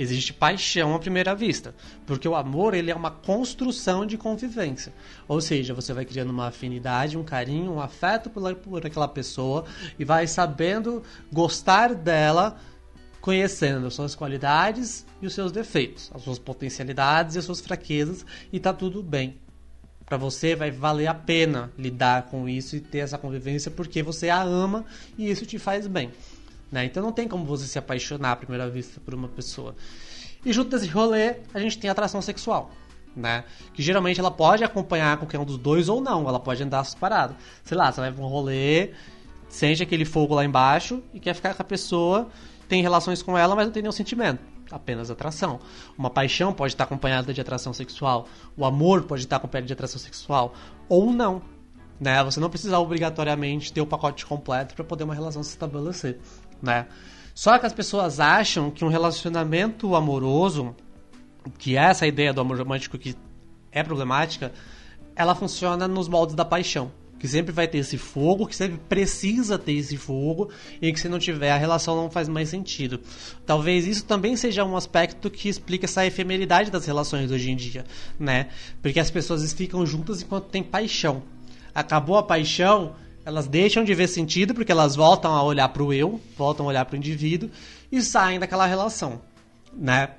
Existe paixão à primeira vista, porque o amor ele é uma construção de convivência. Ou seja, você vai criando uma afinidade, um carinho, um afeto por, por aquela pessoa e vai sabendo gostar dela, conhecendo as suas qualidades e os seus defeitos, as suas potencialidades e as suas fraquezas, e tá tudo bem. Para você vai valer a pena lidar com isso e ter essa convivência porque você a ama e isso te faz bem. Né? Então não tem como você se apaixonar à primeira vista por uma pessoa. E junto desse rolê, a gente tem a atração sexual. Né? Que geralmente ela pode acompanhar qualquer um dos dois ou não, ela pode andar separado. Sei lá, você vai pra um rolê, sente aquele fogo lá embaixo e quer ficar com a pessoa, tem relações com ela, mas não tem nenhum sentimento. Apenas atração. Uma paixão pode estar acompanhada de atração sexual. O amor pode estar acompanhado de atração sexual. Ou não. Né? Você não precisa obrigatoriamente ter o pacote completo para poder uma relação se estabelecer né? Só que as pessoas acham que um relacionamento amoroso, que é essa ideia do amor romântico que é problemática, ela funciona nos moldes da paixão. Que sempre vai ter esse fogo, que sempre precisa ter esse fogo, e que se não tiver, a relação não faz mais sentido. Talvez isso também seja um aspecto que explica essa efemeridade das relações hoje em dia, né? Porque as pessoas ficam juntas enquanto tem paixão. Acabou a paixão, elas deixam de ver sentido porque elas voltam a olhar para o eu, voltam a olhar para o indivíduo e saem daquela relação, né?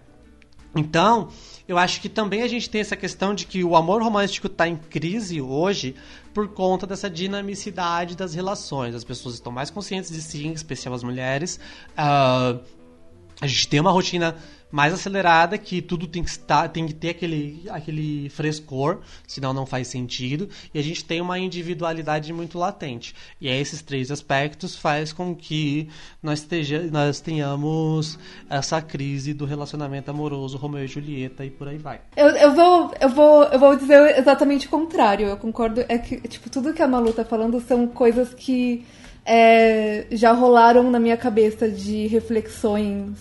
Então, eu acho que também a gente tem essa questão de que o amor romântico está em crise hoje por conta dessa dinamicidade das relações. As pessoas estão mais conscientes de si, em especial as mulheres. Uh, a gente tem uma rotina mais acelerada, que tudo tem que, estar, tem que ter aquele, aquele frescor, senão não faz sentido. E a gente tem uma individualidade muito latente. E aí esses três aspectos faz com que nós, esteja, nós tenhamos essa crise do relacionamento amoroso, Romeu e Julieta e por aí vai. Eu, eu, vou, eu, vou, eu vou dizer exatamente o contrário. Eu concordo. É que, tipo, tudo que a Malu tá falando são coisas que é, já rolaram na minha cabeça de reflexões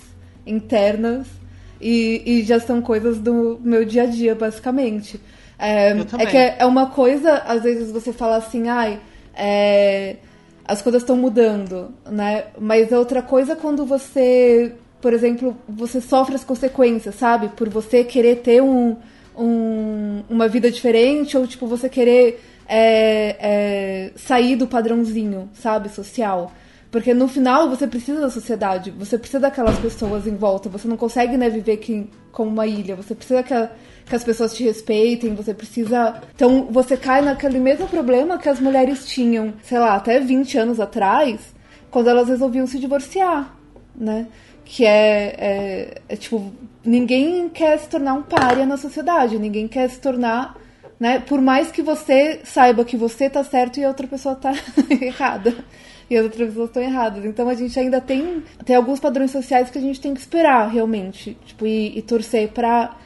internas E, e já são coisas do meu dia a dia, basicamente. É, é que é, é uma coisa, às vezes você fala assim, ai, é, as coisas estão mudando, né? Mas é outra coisa quando você, por exemplo, você sofre as consequências, sabe? Por você querer ter um, um- uma vida diferente ou, tipo, você querer é, é, sair do padrãozinho, sabe? Social. Porque no final você precisa da sociedade, você precisa daquelas pessoas em volta, você não consegue né, viver que, como uma ilha, você precisa que, a- que as pessoas te respeitem, você precisa. Então você cai naquele mesmo problema que as mulheres tinham, sei lá, até 20 anos atrás, quando elas resolviam se divorciar, né? Que é, é, é tipo, ninguém quer se tornar um pária na sociedade, ninguém quer se tornar né? Por mais que você saiba que você tá certo e a outra pessoa tá errada. E as outras pessoas estão erradas. Então a gente ainda tem, tem alguns padrões sociais que a gente tem que esperar, realmente. Tipo, e, e torcer pra.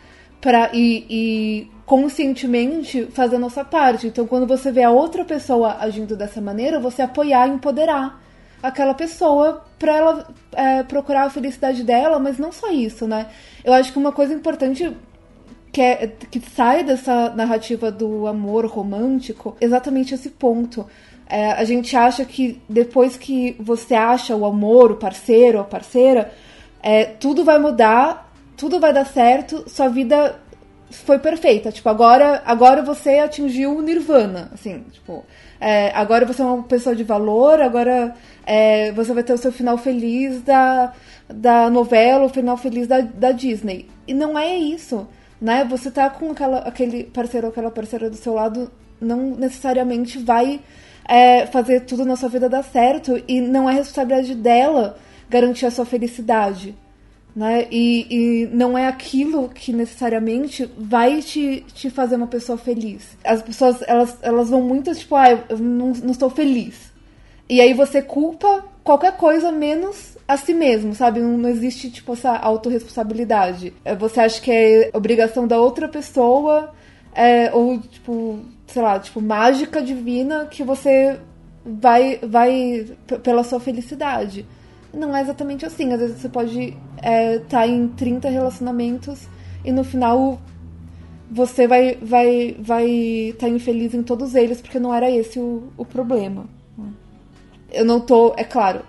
pra e, e conscientemente fazer a nossa parte. Então, quando você vê a outra pessoa agindo dessa maneira, você apoiar e empoderar aquela pessoa pra ela é, procurar a felicidade dela, mas não só isso, né? Eu acho que uma coisa importante que, é, que sai dessa narrativa do amor romântico exatamente esse ponto. É, a gente acha que depois que você acha o amor, o parceiro, a parceira, é, tudo vai mudar, tudo vai dar certo, sua vida foi perfeita. Tipo, agora, agora você atingiu o nirvana, assim, tipo, é, agora você é uma pessoa de valor, agora é, você vai ter o seu final feliz da, da novela, o final feliz da, da Disney. E não é isso, né? Você tá com aquela, aquele parceiro ou aquela parceira do seu lado, não necessariamente vai é, fazer tudo na sua vida dar certo e não é responsabilidade dela garantir a sua felicidade né? E, e não é aquilo que necessariamente vai te, te fazer uma pessoa feliz. As pessoas, elas, elas vão muito tipo, ah, eu não, não estou feliz. E aí você culpa qualquer coisa menos a si mesmo, sabe? Não, não existe, tipo, essa autorresponsabilidade. É, Você acha que é obrigação da outra pessoa, é, ou, tipo, sei lá, tipo, mágica divina que você vai, vai pela sua felicidade. Não é exatamente assim. Às vezes você pode estar em 30 relacionamentos e no final você vai vai vai estar infeliz em todos eles porque não era esse o, o problema. Eu não tô, é claro,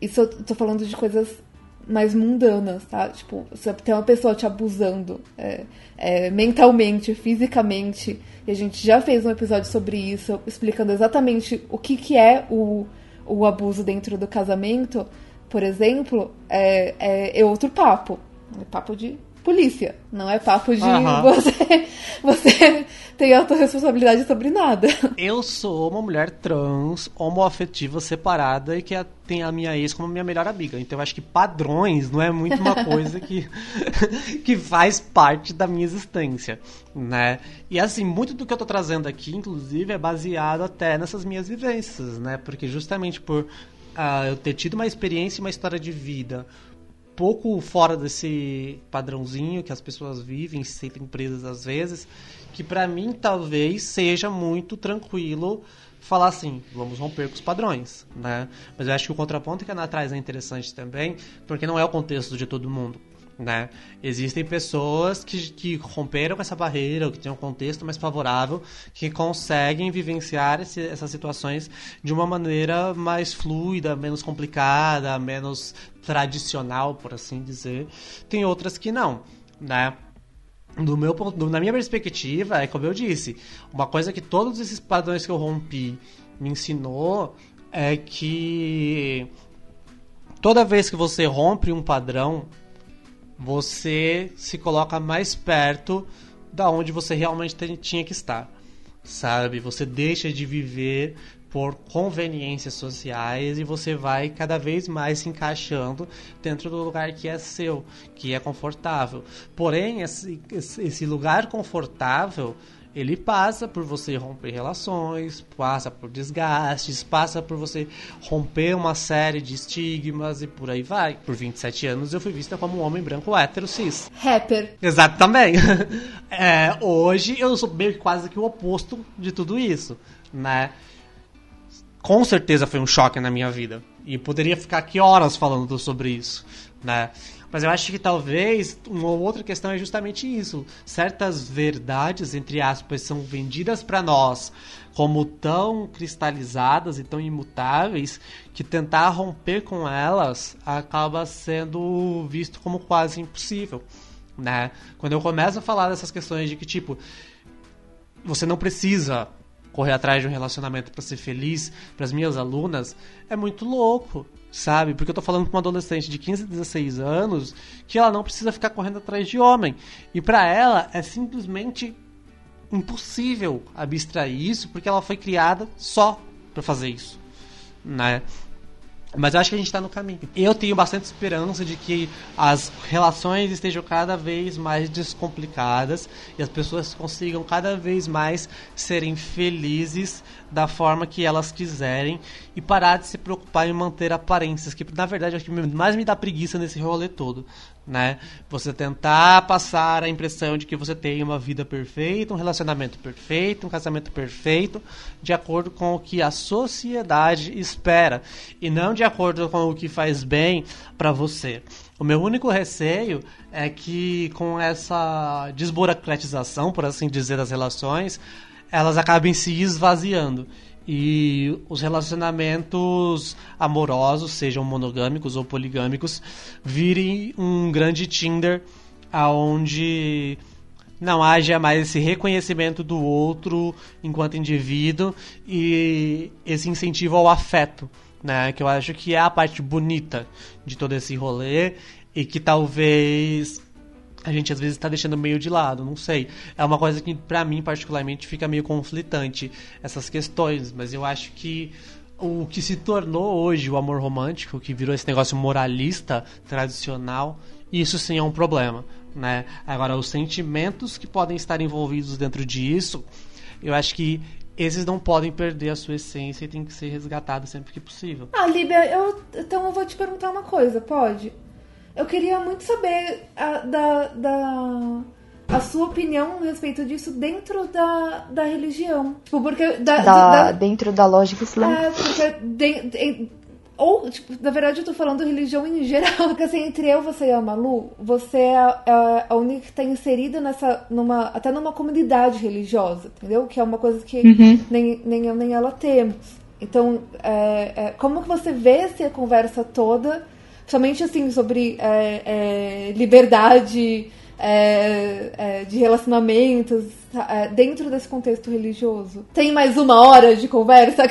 isso eu tô falando de coisas mais mundanas, tá? Tipo, se tem uma pessoa te abusando é, é, mentalmente, fisicamente, e a gente já fez um episódio sobre isso, explicando exatamente o que, que é o, o abuso dentro do casamento, por exemplo, é, é, é outro papo. É papo de polícia, não é papo de Aham. você, você tem autorresponsabilidade sobre nada. Eu sou uma mulher trans, homoafetiva, separada e que a- tem a minha ex como minha melhor amiga. Então eu acho que padrões não é muito uma coisa que, que faz parte da minha existência, né? E assim, muito do que eu tô trazendo aqui, inclusive, é baseado até nessas minhas vivências, né? Porque justamente por ah, eu ter tido uma experiência e uma história de vida pouco fora desse padrãozinho que as pessoas vivem, se sentem presas às vezes, que pra mim talvez seja muito tranquilo falar assim, vamos romper com os padrões, né? Mas eu acho que o contraponto que a Ana traz é interessante também, porque não é o contexto de todo mundo. Né? Existem pessoas que, que romperam essa barreira, ou que têm um contexto mais favorável, que conseguem vivenciar esse- essas situações de uma maneira mais fluida, menos complicada, menos tradicional, por assim dizer. Tem outras que não, né? Do meu ponto, na minha perspectiva, é como eu disse, uma coisa que todos esses padrões que eu rompi me ensinou é que toda vez que você rompe um padrão, você se coloca mais perto da onde você realmente tem- tinha que estar. Sabe? Você deixa de viver por conveniências sociais e você vai cada vez mais se encaixando dentro do lugar que é seu, que é confortável. Porém, esse, esse esse lugar confortável ele passa por você romper relações, passa por desgastes, passa por você romper uma série de estigmas e por aí vai. Por 27 anos eu fui vista como um homem branco hétero cis. Rapper. Exato, também. É, hoje eu sou meio quase que o oposto de tudo isso, né? Com certeza foi um choque na minha vida. E poderia ficar aqui horas falando sobre isso, né? Mas eu acho que talvez uma outra questão é justamente isso. Certas verdades, entre aspas, são vendidas para nós como tão cristalizadas e tão imutáveis que tentar romper com elas acaba sendo visto como quase impossível, né? Quando eu começo a falar dessas questões de que tipo você não precisa correr atrás de um relacionamento para ser feliz para as minhas alunas, é muito louco, sabe? Porque eu tô falando com uma adolescente de 15, 16 anos que ela não precisa ficar correndo atrás de homem. E para ela é simplesmente impossível abstrair isso porque ela foi criada só para fazer isso, né? Mas eu acho que a gente está no caminho. Eu tenho bastante esperança de que as relações estejam cada vez mais descomplicadas e as pessoas consigam cada vez mais serem felizes da forma que elas quiserem e parar de se preocupar em manter aparências, que na verdade é o que mais me dá preguiça nesse rolê todo né? Você tentar passar a impressão de que você tem uma vida perfeita, um relacionamento perfeito, um casamento perfeito, de acordo com o que a sociedade espera e não de acordo com o que faz bem para você. O meu único receio é que com essa desburocratização, por assim dizer, das relações, elas acabem se esvaziando e os relacionamentos amorosos, sejam monogâmicos ou poligâmicos, virem um grande Tinder aonde não haja mais esse reconhecimento do outro enquanto indivíduo e esse incentivo ao afeto, né? Que eu acho que é a parte bonita de todo esse rolê e que talvez a gente às vezes está deixando meio de lado, não sei. É uma coisa que para mim particularmente fica meio conflitante essas questões, mas eu acho que o que se tornou hoje o amor romântico, que virou esse negócio moralista tradicional, isso sim é um problema, né? Agora os sentimentos que podem estar envolvidos dentro disso, eu acho que esses não podem perder a sua essência e tem que ser resgatados sempre que possível. Ah, Líbia, eu, então eu vou te perguntar uma coisa, pode? Eu queria muito saber a, da, da a sua opinião a respeito disso dentro da, da religião. Tipo, porque. Da, da, da dentro da lógica islâmica. É, porque. De, de, ou, tipo, na verdade eu tô falando religião em geral, porque assim, entre eu, você e a Malu, você é a, é a única que tá inserida nessa, numa, até numa comunidade religiosa, entendeu? Que é uma coisa que uhum. nem, nem eu nem ela temos. Então, é, é, como que você vê essa conversa toda somente assim sobre é, é, liberdade é, é de relacionamentos é, dentro desse contexto religioso. Tem mais uma hora de conversa?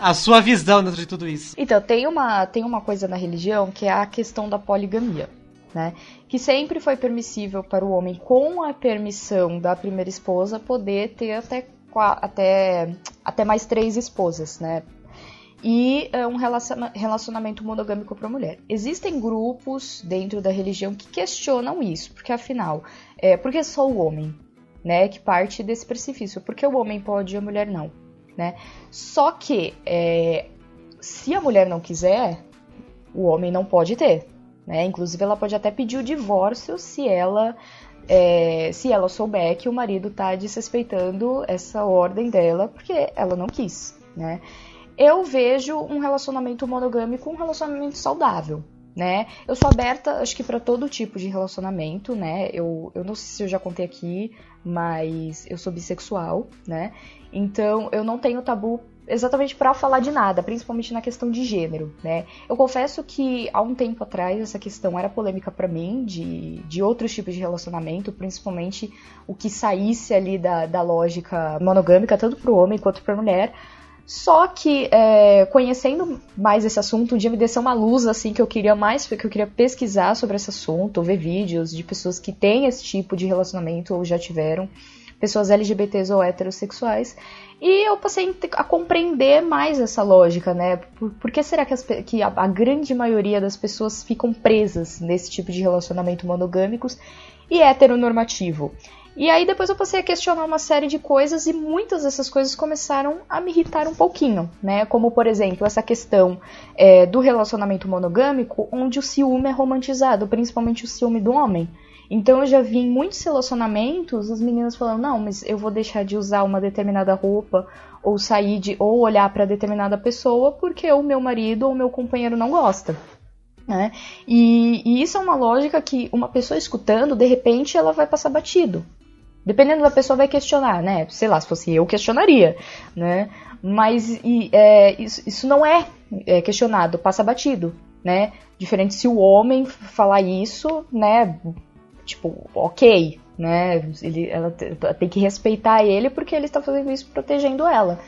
a sua visão dentro de tudo isso. Então, tem uma, tem uma coisa na religião que é a questão da poligamia. Né? Que sempre foi permissível para o homem, com a permissão da primeira esposa, poder ter até, até, até mais três esposas, né? E é, um relacionamento monogâmico para mulher. Existem grupos dentro da religião que questionam isso, porque afinal, é, por que só o homem, né, que parte desse precipício? Porque o homem pode e a mulher não, né? Só que é, se a mulher não quiser, o homem não pode ter, né? Inclusive ela pode até pedir o divórcio se ela é, se ela souber que o marido está desrespeitando essa ordem dela porque ela não quis, né? Eu vejo um relacionamento monogâmico um relacionamento saudável, né? Eu sou aberta, acho que para todo tipo de relacionamento, né? Eu, eu não sei se eu já contei aqui, mas eu sou bissexual, né? Então eu não tenho tabu exatamente para falar de nada, principalmente na questão de gênero, né? Eu confesso que há um tempo atrás essa questão era polêmica para mim, de, de outros tipos de relacionamento, principalmente o que saísse ali da, da lógica monogâmica, tanto para o homem quanto para a mulher. Só que, é, conhecendo mais esse assunto, um dia me desceu uma luz, assim, que eu queria mais, que eu queria pesquisar sobre esse assunto, ver vídeos de pessoas que têm esse tipo de relacionamento ou já tiveram, pessoas LGBTs ou heterossexuais, e eu passei a compreender mais essa lógica, né? Por, por que será que, as, que a, a grande maioria das pessoas ficam presas nesse tipo de relacionamento monogâmicos e heteronormativo? E aí depois eu passei a questionar uma série de coisas e muitas dessas coisas começaram a me irritar um pouquinho, né? Como por exemplo essa questão é, do relacionamento monogâmico, onde o ciúme é romantizado, principalmente o ciúme do homem. Então eu já vi em muitos relacionamentos as meninas falando, não, mas eu vou deixar de usar uma determinada roupa ou sair de ou olhar para determinada pessoa porque o meu marido ou o meu companheiro não gosta. Né? E, e isso é uma lógica que uma pessoa escutando, de repente, ela vai passar batido. Dependendo da pessoa vai questionar, né? Sei lá, se fosse eu, questionaria, né? Mas e, é, isso, isso, não é, é, questionado, passa batido, né? Diferente se o homem falar isso, né? Tipo, ok, né? Ele, ela tem que respeitar ele porque ele está fazendo isso protegendo ela,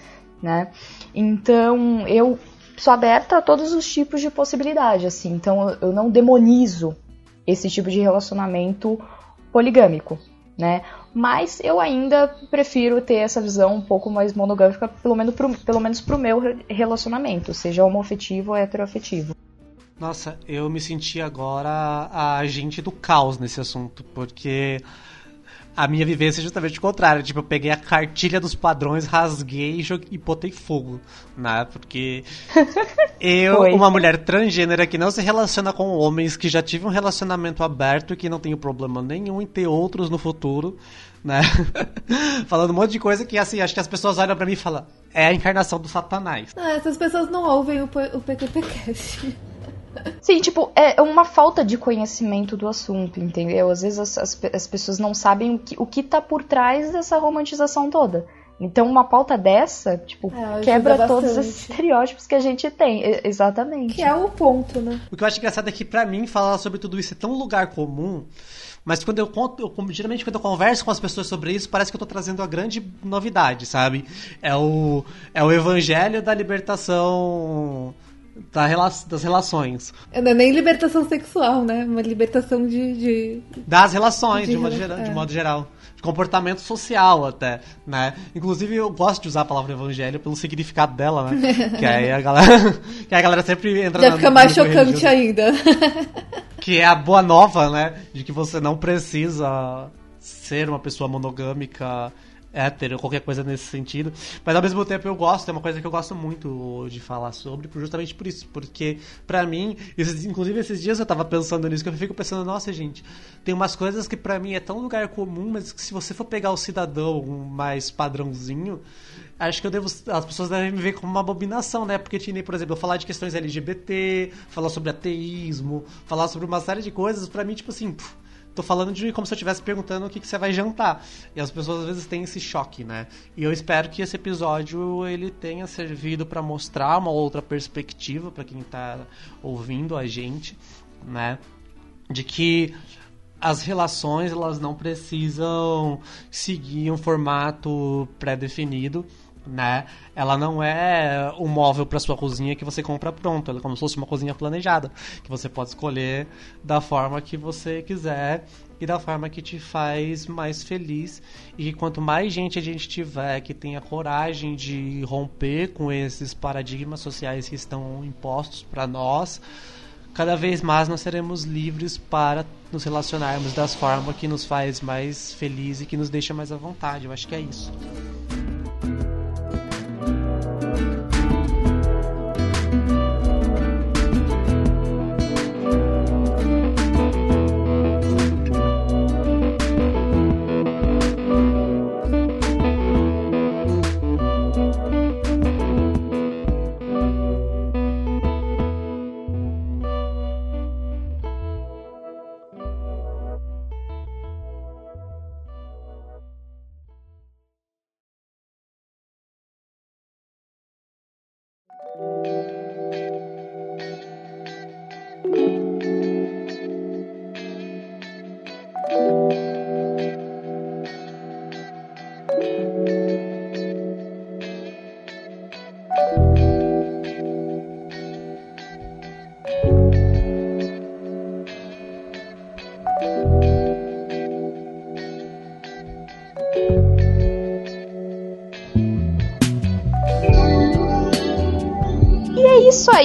né? Então, eu sou aberta a todos os tipos de possibilidade, assim. Então eu não demonizo esse tipo de relacionamento poligâmico, né? Mas eu ainda prefiro ter essa visão um pouco mais monogâmica, pelo menos pro, pelo menos pro meu relacionamento, seja homoafetivo ou heteroafetivo. Nossa, eu me senti agora a agente do caos nesse assunto, porque a minha vivência é justamente o contrário. Tipo, eu peguei a cartilha dos padrões, rasguei e, joguei, e botei fogo, né? Porque eu, Foi. uma mulher transgênera que não se relaciona com homens, que já tive um relacionamento aberto e que não tenho problema nenhum em ter outros no futuro, né? Falando um monte de coisa que, assim, acho que as pessoas olham para mim e falam, é a encarnação do satanás. Não, essas pessoas não ouvem o, o PQPcast. Sim, tipo, é uma falta de conhecimento do assunto, entendeu? Às vezes as, as, as, pessoas não sabem o que, o que tá por trás dessa romantização toda. Então, uma pauta dessa, tipo, é, quebra bastante. todos esses estereótipos que a gente tem. Exatamente. Que é o ponto, né? O que eu acho engraçado é que, pra mim, falar sobre tudo isso é tão lugar comum. Mas quando eu conto, eu, geralmente quando eu converso com as pessoas sobre isso, parece que eu tô trazendo a grande novidade, sabe? É o, é o evangelho da libertação da rela das relações. Não é nem libertação sexual, né? Uma libertação de. de... Das relações, de, de, modo, geral, é. de modo geral. De comportamento social até, né? Inclusive eu gosto de usar a palavra evangelho pelo significado dela, né? que aí a galera. que a galera sempre entra Já na, fica mais chocante ainda. que é a boa nova, né? De que você não precisa ser uma pessoa monogâmica hétero, qualquer coisa nesse sentido. Mas ao mesmo tempo eu gosto, é uma coisa que eu gosto muito de falar sobre, justamente por isso. Porque, para mim, inclusive esses dias eu tava pensando nisso, que eu fico pensando, nossa, gente, tem umas coisas que para mim é tão lugar comum, mas que se você for pegar o cidadão mais padrãozinho, acho que eu devo. As pessoas devem me ver como uma abominação, né? Porque tinha, por exemplo, eu falar de questões LGBT, falar sobre ateísmo, falar sobre uma série de coisas, para mim, tipo assim. Puf, tô falando de como se eu estivesse perguntando o que, que você vai jantar. E as pessoas às vezes têm esse choque, né? E eu espero que esse episódio ele tenha servido para mostrar uma outra perspectiva para quem tá ouvindo a gente, né? De que as relações elas não precisam seguir um formato pré-definido né? Ela não é um móvel para sua cozinha que você compra pronto, ela é como se fosse uma cozinha planejada, que você pode escolher da forma que você quiser e da forma que te faz mais feliz e quanto mais gente a gente tiver que tenha coragem de romper com esses paradigmas sociais que estão impostos para nós, cada vez mais nós seremos livres para nos relacionarmos das formas que nos faz mais feliz e que nos deixa mais à vontade. Eu acho que é isso. Isso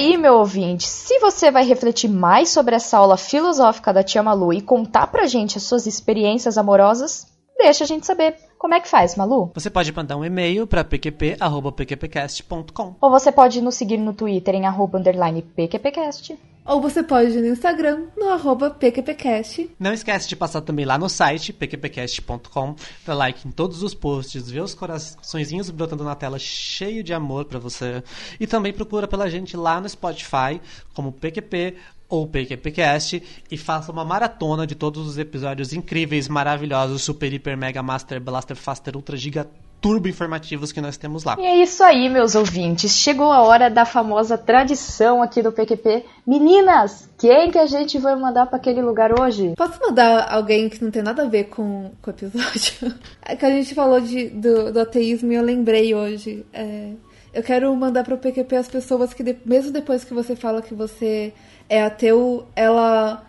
aí, meu ouvinte. Se você vai refletir mais sobre essa aula filosófica da Tia Malu e contar pra gente as suas experiências amorosas, deixa a gente saber. Como é que faz, Malu? Você pode mandar um e-mail para pqp.pqpcast.com Ou você pode nos seguir no Twitter em arroba pqpcast. Ou você pode ir no Instagram, no arroba PQPcast. Não esquece de passar também lá no site, pqpcast.com, dar like em todos os posts, ver os coraçõezinhos brotando na tela cheio de amor para você. E também procura pela gente lá no Spotify, como PQP ou PQPcast e faça uma maratona de todos os episódios incríveis, maravilhosos, super, hiper, mega, master, blaster, faster, ultra, giga, turbo informativos que nós temos lá. E é isso aí, meus ouvintes. Chegou a hora da famosa tradição aqui do PQP. Meninas, quem que a gente vai mandar para aquele lugar hoje? Posso mandar alguém que não tem nada a ver com, com o episódio? É que a gente falou de, do, do ateísmo e eu lembrei hoje. É, eu quero mandar para o PQP as pessoas que, de, mesmo depois que você fala que você é ateu, ela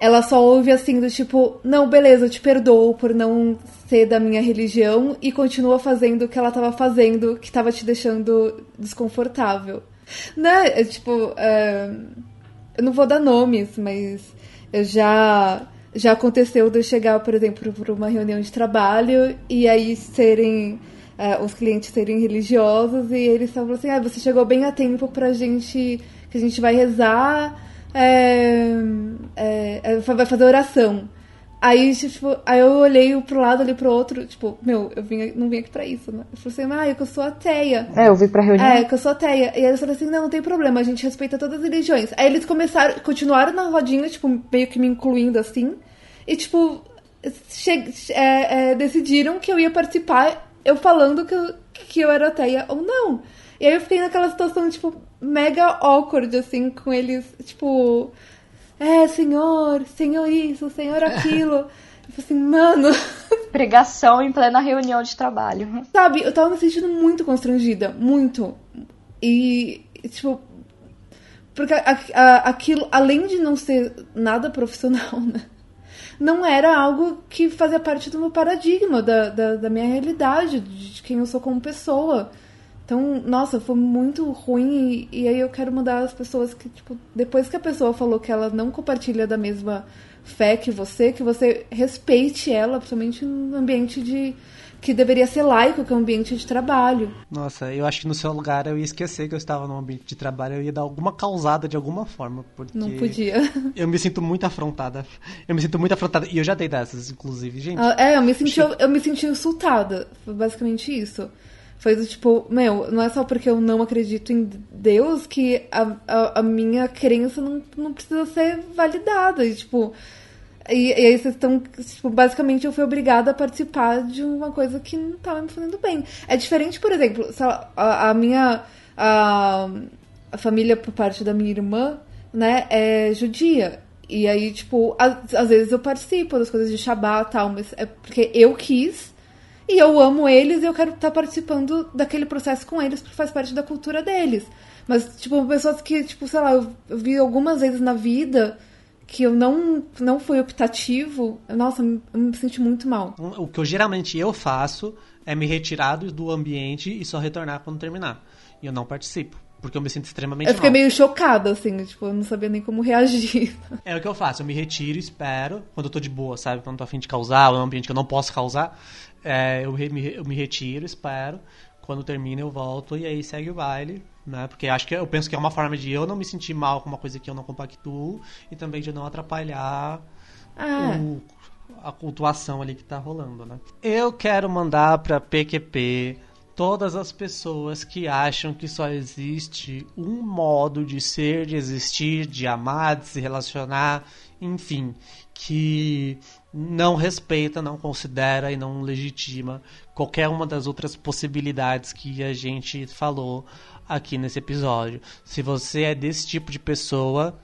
ela só ouve assim do tipo, não, beleza, eu te perdoo por não ser da minha religião e continua fazendo o que ela tava fazendo, que tava te deixando desconfortável. Né? É, tipo, é... eu não vou dar nomes, mas eu já já aconteceu de eu chegar, por exemplo, para uma reunião de trabalho e aí serem é, os clientes serem religiosos e eles estavam assim, ah, você chegou bem a tempo pra gente que a gente vai rezar é, é, é, vai fazer oração. Aí, tipo, aí eu olhei pro lado, olhei pro outro, tipo, meu, eu vim, não vim aqui pra isso, né? Eu falei assim, ah, é que eu sou ateia. É, eu vim pra reunião. É, que eu sou ateia. E eles falaram assim, não, não tem problema, a gente respeita todas as religiões. Aí eles começaram, continuaram na rodinha, tipo, meio que me incluindo assim. E, tipo, che é, é, decidiram que eu ia participar, eu falando que eu, que eu era ateia ou não. E aí eu fiquei naquela situação, tipo, mega awkward, assim, com eles, tipo, é, senhor, senhor isso, senhor aquilo. eu falei assim, mano. Pregação em plena reunião de trabalho. Sabe, eu tava me sentindo muito constrangida, muito. E, tipo, porque a, a, aquilo, além de não ser nada profissional, né? Não era algo que fazia parte do meu paradigma, da, da, da minha realidade, de quem eu sou como pessoa. Então, nossa, foi muito ruim. E, e, aí eu quero mudar as pessoas que, tipo, depois que a pessoa falou que ela não compartilha da mesma fé que você, que você respeite ela, principalmente no ambiente de. que deveria ser laico, que é um ambiente de trabalho. Nossa, eu acho que no seu lugar eu ia esquecer que eu estava num ambiente de trabalho, eu ia dar alguma causada de alguma forma. Porque não podia. Eu me sinto muito afrontada. Eu me sinto muito afrontada. E eu já dei dessas, inclusive, gente. Ah, é, eu me senti, eu, eu me senti insultada. Foi basicamente isso. Foi do tipo, meu, não é só porque eu não acredito em Deus que a, a, a minha crença não, não precisa ser validada. E, tipo, e, e aí vocês estão. Tipo, basicamente eu fui obrigada a participar de uma coisa que não estava me fazendo bem. É diferente, por exemplo, a, a minha. A, a família por parte da minha irmã, né, é judia. E aí, tipo, às, vezes eu participo das coisas de Shabbat e tal, mas é porque eu quis e eu amo eles e eu quero estar participando daquele processo com eles, porque faz parte da cultura deles. Mas, tipo, pessoas que, tipo, sei lá, eu, vi algumas vezes na vida que eu não, não fui optativo, nossa, eu me senti muito mal. O que eu geralmente eu faço é me retirar do ambiente e só retornar quando terminar. E eu não participo. Porque eu me sinto extremamente Eu fiquei mal. meio chocada, assim, tipo, eu não sabia nem como reagir. É o que eu faço, eu me retiro, espero, quando eu tô de boa, sabe? Quando eu tô afim de causar, ou é um ambiente que eu não posso causar, é, eu, me, eu me retiro, espero. Quando termina, eu volto e aí segue o baile, né? Porque acho que eu penso que é uma forma de eu não me sentir mal com uma coisa que eu não compactuo e também de não atrapalhar ah. o, a cultuação ali que tá rolando, né? Eu quero mandar pra PQP todas as pessoas que acham que só existe um modo de ser, de existir, de amar, de se relacionar, enfim, que não respeita, não considera e não legitima qualquer uma das outras possibilidades que a gente falou aqui nesse episódio. Se você é desse tipo de pessoa,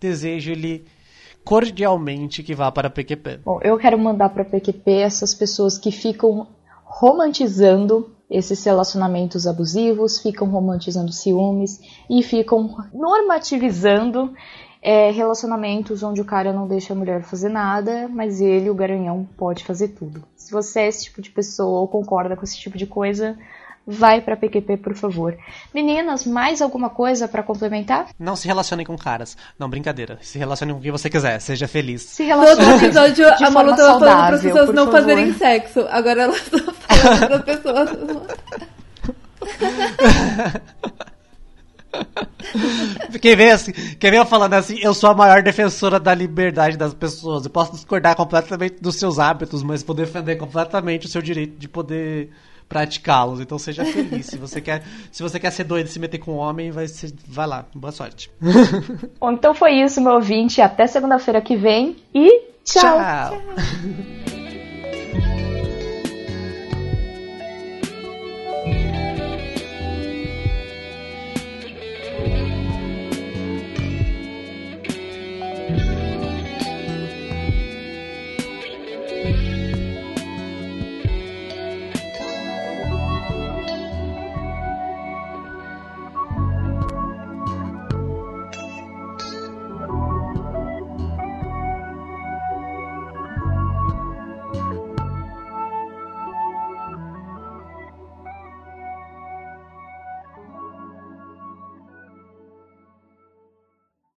desejo-lhe cordialmente que vá para a PQP. Bom, eu quero mandar para a PQP essas pessoas que ficam romantizando esses relacionamentos abusivos, ficam romantizando ciúmes e ficam normativizando é, relacionamentos onde o cara não deixa a mulher fazer nada, mas ele, o garanhão, pode fazer tudo. Se você é esse tipo de pessoa ou concorda com esse tipo de coisa, vai para PQP, por favor. Meninas, mais alguma coisa para complementar? Não se relacionem com caras. Não, brincadeira. Se relacionem com quem você quiser. Seja feliz. Se relacionem Todo episódio, a Malu tava falando para as pessoas não favor. fazerem sexo. Agora ela tá falando para as pessoas... Quem vem, assim, quem vem falando assim, eu sou a maior defensora da liberdade das pessoas. Eu posso discordar completamente dos seus hábitos, mas vou defender completamente o seu direito de poder praticá-los. Então seja feliz. se você quer, se você quer ser doido e se meter com um homem, vai, ser, vai lá. Boa sorte. Bom, então foi isso, meu ouvinte. Até segunda-feira que vem e tchau. tchau.